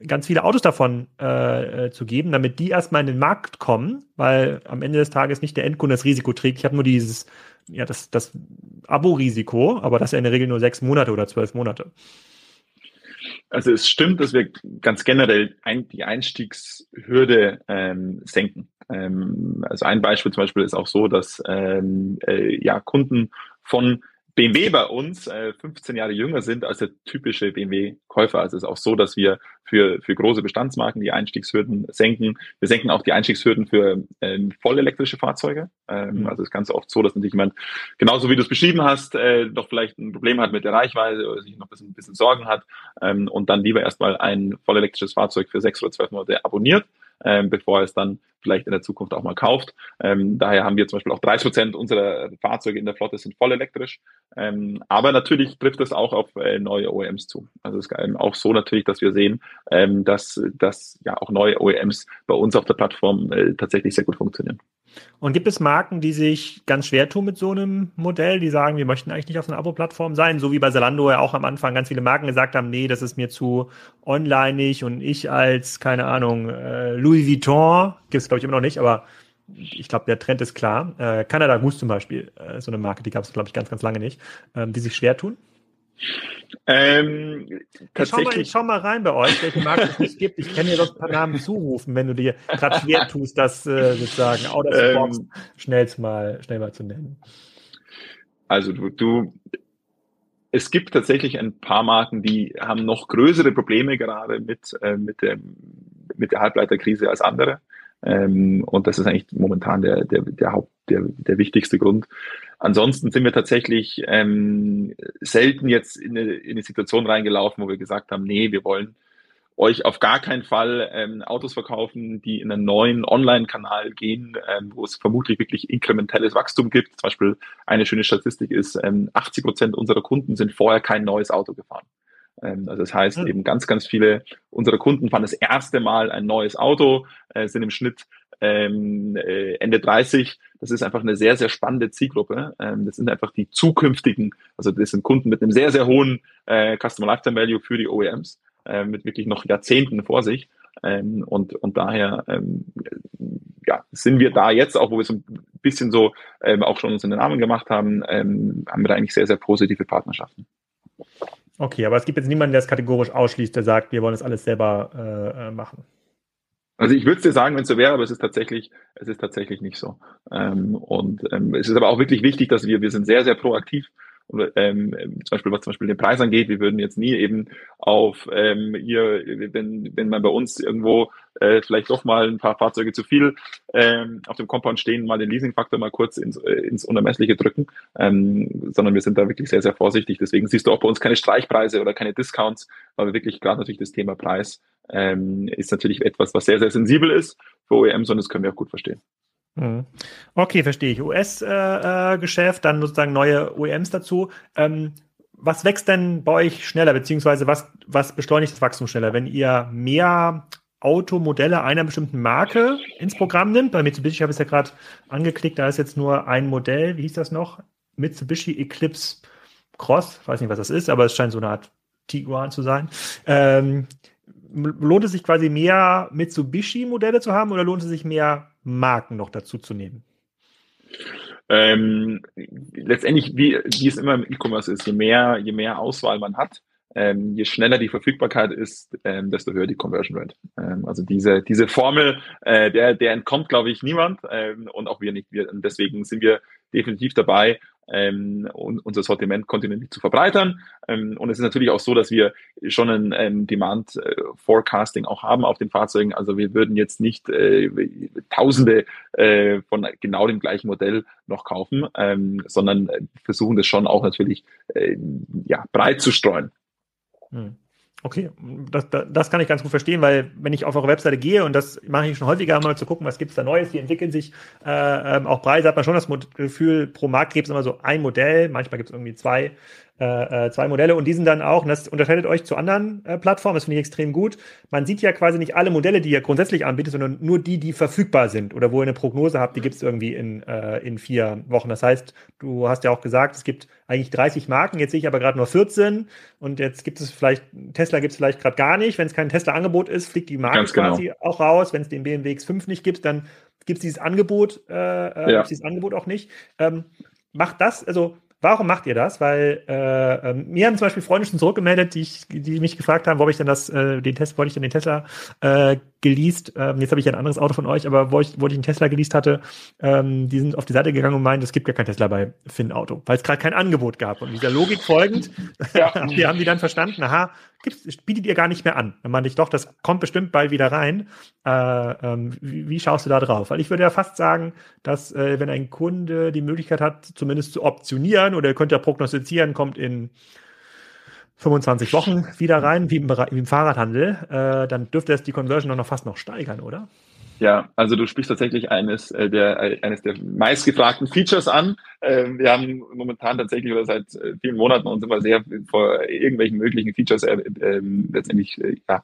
ganz viele Autos davon äh, äh, zu geben, damit die erstmal in den Markt kommen, weil am Ende des Tages nicht der Endkunde das Risiko trägt. Ich habe nur dieses, ja, das, das Abo-Risiko, aber das ist ja in der Regel nur sechs Monate oder zwölf Monate. Also es stimmt, dass wir ganz generell ein, die Einstiegshürde ähm, senken. Ähm, also ein Beispiel zum Beispiel ist auch so, dass ähm, äh, ja Kunden von BMW bei uns äh, 15 Jahre jünger sind als der typische BMW-Käufer. Also es ist auch so, dass wir für, für große Bestandsmarken die Einstiegshürden senken. Wir senken auch die Einstiegshürden für ähm, vollelektrische Fahrzeuge. Ähm, mhm. Also es ist ganz oft so, dass natürlich jemand, genauso wie du es beschrieben hast, äh, doch vielleicht ein Problem hat mit der Reichweite oder sich noch ein bisschen, ein bisschen Sorgen hat ähm, und dann lieber erstmal ein vollelektrisches Fahrzeug für sechs oder zwölf Monate abonniert ähm, bevor er es dann vielleicht in der Zukunft auch mal kauft. Ähm, daher haben wir zum Beispiel auch 30 Prozent unserer Fahrzeuge in der Flotte sind voll elektrisch. Ähm, aber natürlich trifft es auch auf äh, neue OEMs zu. Also es ist ähm, auch so natürlich, dass wir sehen, ähm, dass, dass ja auch neue OEMs bei uns auf der Plattform äh, tatsächlich sehr gut funktionieren. Und gibt es Marken, die sich ganz schwer tun mit so einem Modell, die sagen, wir möchten eigentlich nicht auf einer Abo-Plattform sein, so wie bei Zalando ja auch am Anfang ganz viele Marken gesagt haben, nee, das ist mir zu onlineig und ich als, keine Ahnung, äh, Louis Vuitton, gibt es glaube ich immer noch nicht, aber ich glaube, der Trend ist klar. Äh, Canada Goose zum Beispiel, äh, so eine Marke, die gab es, glaube ich, ganz, ganz lange nicht, ähm, die sich schwer tun. Ähm, ich, schau mal, ich schau mal rein bei euch, welche Marken es nicht gibt. Ich kann dir doch ein paar Namen zurufen, wenn du dir gerade schwer tust, das äh, sozusagen out of the ähm, box schnell mal, schnell mal zu nennen. Also du, du, es gibt tatsächlich ein paar Marken, die haben noch größere Probleme gerade mit, äh, mit, dem, mit der Halbleiterkrise als andere. Ähm, und das ist eigentlich momentan der, der, der Haupt, der, der wichtigste Grund. Ansonsten sind wir tatsächlich ähm, selten jetzt in eine, in eine Situation reingelaufen, wo wir gesagt haben, nee, wir wollen euch auf gar keinen Fall ähm, Autos verkaufen, die in einen neuen Online-Kanal gehen, ähm, wo es vermutlich wirklich inkrementelles Wachstum gibt. Zum Beispiel eine schöne Statistik ist, ähm, 80 Prozent unserer Kunden sind vorher kein neues Auto gefahren. Ähm, also das heißt, mhm. eben ganz, ganz viele unserer Kunden fahren das erste Mal ein neues Auto, äh, sind im Schnitt ähm, äh, Ende 30. Das ist einfach eine sehr, sehr spannende Zielgruppe. Ähm, das sind einfach die zukünftigen, also das sind Kunden mit einem sehr, sehr hohen äh, Customer Lifetime Value für die OEMs, mit wirklich noch Jahrzehnten vor sich. Und, und daher ja, sind wir da jetzt, auch wo wir so ein bisschen so auch schon uns in den Namen gemacht haben, haben wir da eigentlich sehr, sehr positive Partnerschaften. Okay, aber es gibt jetzt niemanden, der es kategorisch ausschließt, der sagt, wir wollen das alles selber äh, äh machen. Also ich würde es dir sagen, wenn es so wäre, aber es ist tatsächlich, es ist tatsächlich nicht so. Ähm, und ähm, es ist aber auch wirklich wichtig, dass wir, wir sind sehr, sehr proaktiv und, ähm, zum Beispiel was zum Beispiel den Preis angeht, wir würden jetzt nie eben auf ähm, hier, wenn, wenn man bei uns irgendwo äh, vielleicht doch mal ein paar Fahrzeuge zu viel ähm, auf dem Compound stehen, mal den Leasingfaktor mal kurz ins, äh, ins Unermessliche drücken, ähm, sondern wir sind da wirklich sehr, sehr vorsichtig. Deswegen siehst du auch bei uns keine Streichpreise oder keine Discounts, weil wir wirklich gerade natürlich das Thema Preis ähm, ist natürlich etwas, was sehr, sehr sensibel ist für OEMs und das können wir auch gut verstehen. Mhm. Okay, verstehe ich. US-Geschäft, äh, äh dann sozusagen neue OEMs dazu. Ähm, was wächst denn bei euch schneller, beziehungsweise was, was beschleunigt das Wachstum schneller, wenn ihr mehr Automodelle einer bestimmten Marke ins Programm nimmt? Bei Mitsubishi habe ich es ja gerade angeklickt, da ist jetzt nur ein Modell, wie hieß das noch? Mitsubishi Eclipse Cross, ich weiß nicht, was das ist, aber es scheint so eine Art Tiguan zu sein. Ähm, lohnt es sich quasi mehr Mitsubishi-Modelle zu haben oder lohnt es sich mehr Marken noch dazu zu nehmen? Ähm, letztendlich, wie, wie es immer im E-Commerce ist, je mehr, je mehr Auswahl man hat, ähm, je schneller die Verfügbarkeit ist, ähm, desto höher die Conversion Rate. Ähm, also diese, diese Formel, äh, der, der entkommt, glaube ich, niemand ähm, und auch wir nicht. Wir, und deswegen sind wir definitiv dabei, ähm, unser Sortiment kontinuierlich zu verbreitern. Ähm, und es ist natürlich auch so, dass wir schon ein ähm, Demand äh, Forecasting auch haben auf den Fahrzeugen. Also wir würden jetzt nicht äh, Tausende äh, von genau dem gleichen Modell noch kaufen, ähm, sondern versuchen das schon auch natürlich äh, ja, breit zu streuen. Hm. Okay, das, das, kann ich ganz gut verstehen, weil wenn ich auf eure Webseite gehe und das mache ich schon häufiger mal zu gucken, was gibt es da Neues, wie entwickeln sich äh, ähm, auch Preise, hat man schon das Gefühl, pro Markt gibt es immer so ein Modell, manchmal gibt es irgendwie zwei äh, äh, zwei Modelle und die sind dann auch, und das unterscheidet euch zu anderen äh, Plattformen, das finde ich extrem gut. Man sieht ja quasi nicht alle Modelle, die ihr grundsätzlich anbietet, sondern nur die, die verfügbar sind oder wo ihr eine Prognose habt, die gibt es irgendwie in, äh, in vier Wochen. Das heißt, du hast ja auch gesagt, es gibt eigentlich 30 Marken, jetzt sehe ich aber gerade nur 14 und jetzt gibt es vielleicht, Tesla gibt es vielleicht gerade gar nicht. Wenn es kein Tesla-Angebot ist, fliegt die Marke genau. quasi auch raus. Wenn es den BMW X5 nicht gibt, dann gibt es dieses Angebot, äh, äh ja. dieses Angebot auch nicht. Ähm, macht das, also Warum macht ihr das? Weil äh, äh, mir haben zum Beispiel Freunde schon zurückgemeldet, die, ich, die mich gefragt haben, wo ich denn das, äh, den Test, wollte ich denn den Tesla äh, geleast. Ähm, jetzt habe ich ein anderes Auto von euch, aber wo ich, wo ich einen Tesla geleast hatte, ähm, die sind auf die Seite gegangen und meinen, es gibt gar kein Tesla bei Finn Auto, weil es gerade kein Angebot gab. Und dieser Logik folgend, ja. die haben die dann verstanden, aha, bietet ihr gar nicht mehr an. Dann meinte ich, doch, das kommt bestimmt bald wieder rein. Äh, ähm, wie, wie, schaust du da drauf? Weil ich würde ja fast sagen, dass äh, wenn ein Kunde die Möglichkeit hat, zumindest zu optionieren oder ihr könnt ja prognostizieren, kommt in 25 Wochen wieder rein, wie im, wie im Fahrradhandel, äh, dann dürfte es die Conversion noch fast noch steigern, oder? Ja, also du sprichst tatsächlich eines äh, der äh, eines der meistgefragten Features an. Ähm, wir haben momentan tatsächlich oder seit äh, vielen Monaten uns immer sehr vor irgendwelchen möglichen Features äh, äh, letztendlich äh, ja,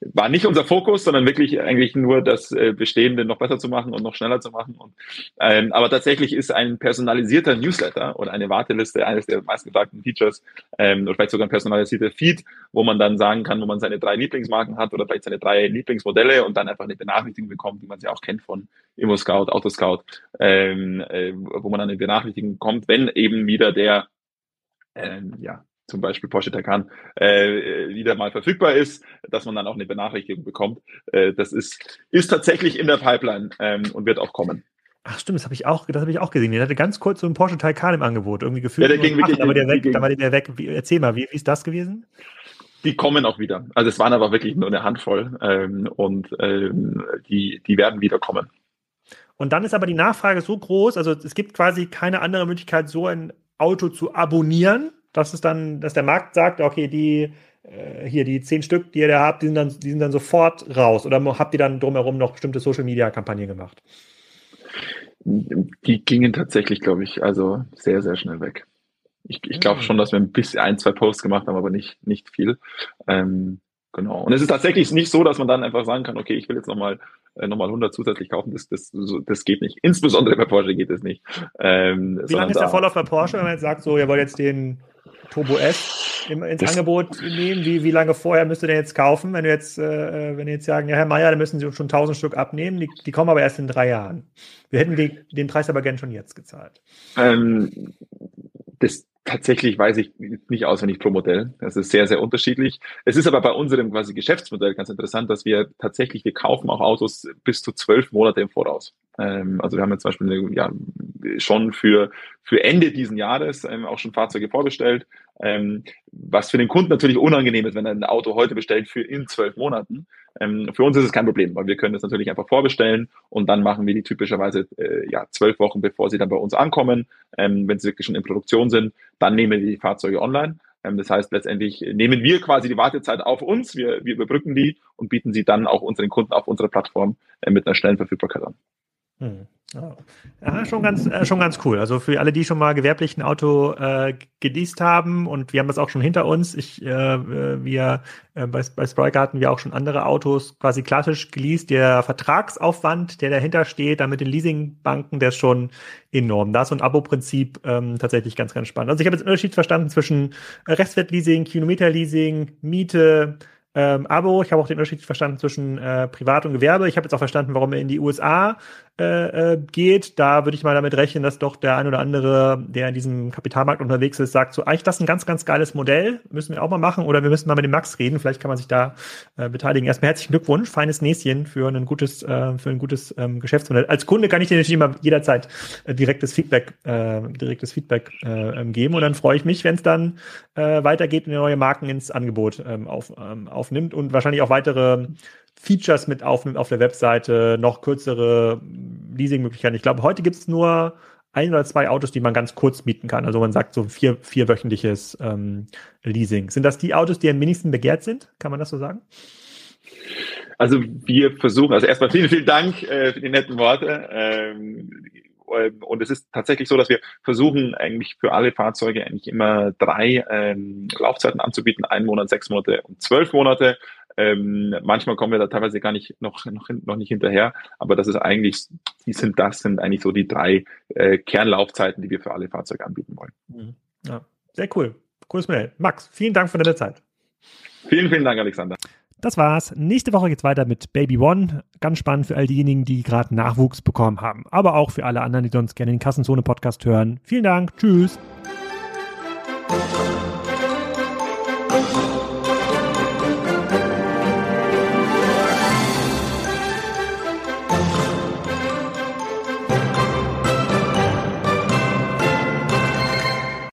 war nicht unser Fokus, sondern wirklich eigentlich nur das äh, Bestehende noch besser zu machen und noch schneller zu machen. Und, ähm, aber tatsächlich ist ein personalisierter Newsletter oder eine Warteliste eines der meistgefragten Features ähm, oder vielleicht sogar ein personalisierter Feed, wo man dann sagen kann, wo man seine drei Lieblingsmarken hat oder vielleicht seine drei Lieblingsmodelle und dann einfach eine Benachrichtigung bekommt, wie man sie auch kennt von Immo Scout, Autoscout, ähm, äh, wo man dann eine Benachrichtigung bekommt, wenn eben wieder der ähm, ja, zum Beispiel Porsche Taycan äh, wieder mal verfügbar ist, dass man dann auch eine Benachrichtigung bekommt. Äh, das ist, ist tatsächlich in der Pipeline ähm, und wird auch kommen. Ach stimmt, das habe ich auch, das habe ich auch gesehen. Der hatte ganz kurz so einen Porsche Taycan im Angebot, irgendwie gefühlt. Ja, der ging wirklich, aber der weg, ging, da war der weg. Wie, erzähl mal, wie, wie ist das gewesen? Die kommen auch wieder. Also es waren aber wirklich nur eine Handvoll ähm, und ähm, die, die werden wieder kommen. Und dann ist aber die Nachfrage so groß, also es gibt quasi keine andere Möglichkeit, so ein Auto zu abonnieren, dass es dann, dass der Markt sagt, okay, die äh, hier die zehn Stück, die ihr da habt, die sind dann, die sind dann sofort raus. Oder habt ihr dann drumherum noch bestimmte Social Media Kampagnen gemacht? Die gingen tatsächlich, glaube ich, also sehr, sehr schnell weg. Ich, ich glaube schon, dass wir ein bisschen ein, zwei Posts gemacht haben, aber nicht, nicht viel. Ähm, genau. Und es ist tatsächlich nicht so, dass man dann einfach sagen kann, okay, ich will jetzt nochmal äh, nochmal 100 zusätzlich kaufen. Das, das, das geht nicht. Insbesondere bei Porsche geht es nicht. Ähm, Wie lange ist der Vorlauf bei Porsche, wenn man jetzt sagt, so, ihr wollt jetzt den Turbo S ins das Angebot nehmen. Wie, wie lange vorher müsst ihr denn jetzt kaufen, wenn du jetzt, äh, wenn ihr jetzt sagen, ja, Herr Meier, da müssen Sie schon 1000 Stück abnehmen, die, die kommen aber erst in drei Jahren. Wir hätten die, den Preis aber gern schon jetzt gezahlt. Ähm, das, tatsächlich weiß ich nicht auswendig pro Modell. Das ist sehr, sehr unterschiedlich. Es ist aber bei unserem quasi Geschäftsmodell ganz interessant, dass wir tatsächlich, wir kaufen auch Autos bis zu zwölf Monate im Voraus. Ähm, also wir haben jetzt zum Beispiel ja, schon für, für Ende diesen Jahres ähm, auch schon Fahrzeuge vorbestellt, ähm, was für den Kunden natürlich unangenehm ist, wenn er ein Auto heute bestellt für in zwölf Monaten. Ähm, für uns ist es kein Problem, weil wir können das natürlich einfach vorbestellen und dann machen wir die typischerweise äh, ja, zwölf Wochen, bevor sie dann bei uns ankommen. Ähm, wenn sie wirklich schon in Produktion sind, dann nehmen wir die Fahrzeuge online. Ähm, das heißt, letztendlich nehmen wir quasi die Wartezeit auf uns, wir, wir überbrücken die und bieten sie dann auch unseren Kunden auf unserer Plattform äh, mit einer schnellen Verfügbarkeit an. Hm. Ja, schon ganz, äh, schon ganz cool. Also für alle, die schon mal gewerblich ein Auto äh, geleast haben und wir haben das auch schon hinter uns. Ich, äh, äh wir äh, bei, bei Spriker hatten wir auch schon andere Autos quasi klassisch geleast. Der Vertragsaufwand, der dahinter steht, dann mit den Leasingbanken, der ist schon enorm. Das und Abo-Prinzip ähm, tatsächlich ganz, ganz spannend. Also ich habe jetzt den Unterschied verstanden zwischen Restwertleasing, Kilometerleasing, Miete, ähm, Abo. Ich habe auch den Unterschied verstanden zwischen äh, Privat und Gewerbe. Ich habe jetzt auch verstanden, warum er in die USA äh, äh, geht. Da würde ich mal damit rechnen, dass doch der ein oder andere, der in diesem Kapitalmarkt unterwegs ist, sagt so, eigentlich das ist ein ganz, ganz geiles Modell, müssen wir auch mal machen oder wir müssen mal mit dem Max reden, vielleicht kann man sich da äh, beteiligen. Erstmal herzlichen Glückwunsch, feines Näschen für ein gutes, äh, für ein gutes ähm, Geschäftsmodell. Als Kunde kann ich dir natürlich immer jederzeit äh, direktes Feedback, äh, direktes Feedback äh, ähm, geben und dann freue ich mich, wenn es dann äh, weitergeht und neue Marken ins Angebot ähm, auf, ähm, aufnimmt und wahrscheinlich auch weitere Features mit aufnimmt auf der Webseite, noch kürzere Leasingmöglichkeiten. Ich glaube, heute gibt es nur ein oder zwei Autos, die man ganz kurz mieten kann. Also man sagt so vier, vierwöchentliches ähm, Leasing. Sind das die Autos, die am wenigsten begehrt sind? Kann man das so sagen? Also wir versuchen, also erstmal vielen, vielen Dank äh, für die netten Worte. Ähm, ähm, und es ist tatsächlich so, dass wir versuchen, eigentlich für alle Fahrzeuge eigentlich immer drei ähm, Laufzeiten anzubieten, ein Monat, sechs Monate und zwölf Monate. Ähm, manchmal kommen wir da teilweise gar nicht noch, noch, noch nicht hinterher, aber das ist eigentlich, die sind, das sind eigentlich so die drei äh, Kernlaufzeiten, die wir für alle Fahrzeuge anbieten wollen. Mhm. Ja, sehr cool. Cooles Mail. Max, vielen Dank für deine Zeit. Vielen, vielen Dank, Alexander. Das war's. Nächste Woche geht's weiter mit Baby One. Ganz spannend für all diejenigen, die gerade Nachwuchs bekommen haben. Aber auch für alle anderen, die sonst gerne den Kassenzone-Podcast hören. Vielen Dank. Tschüss.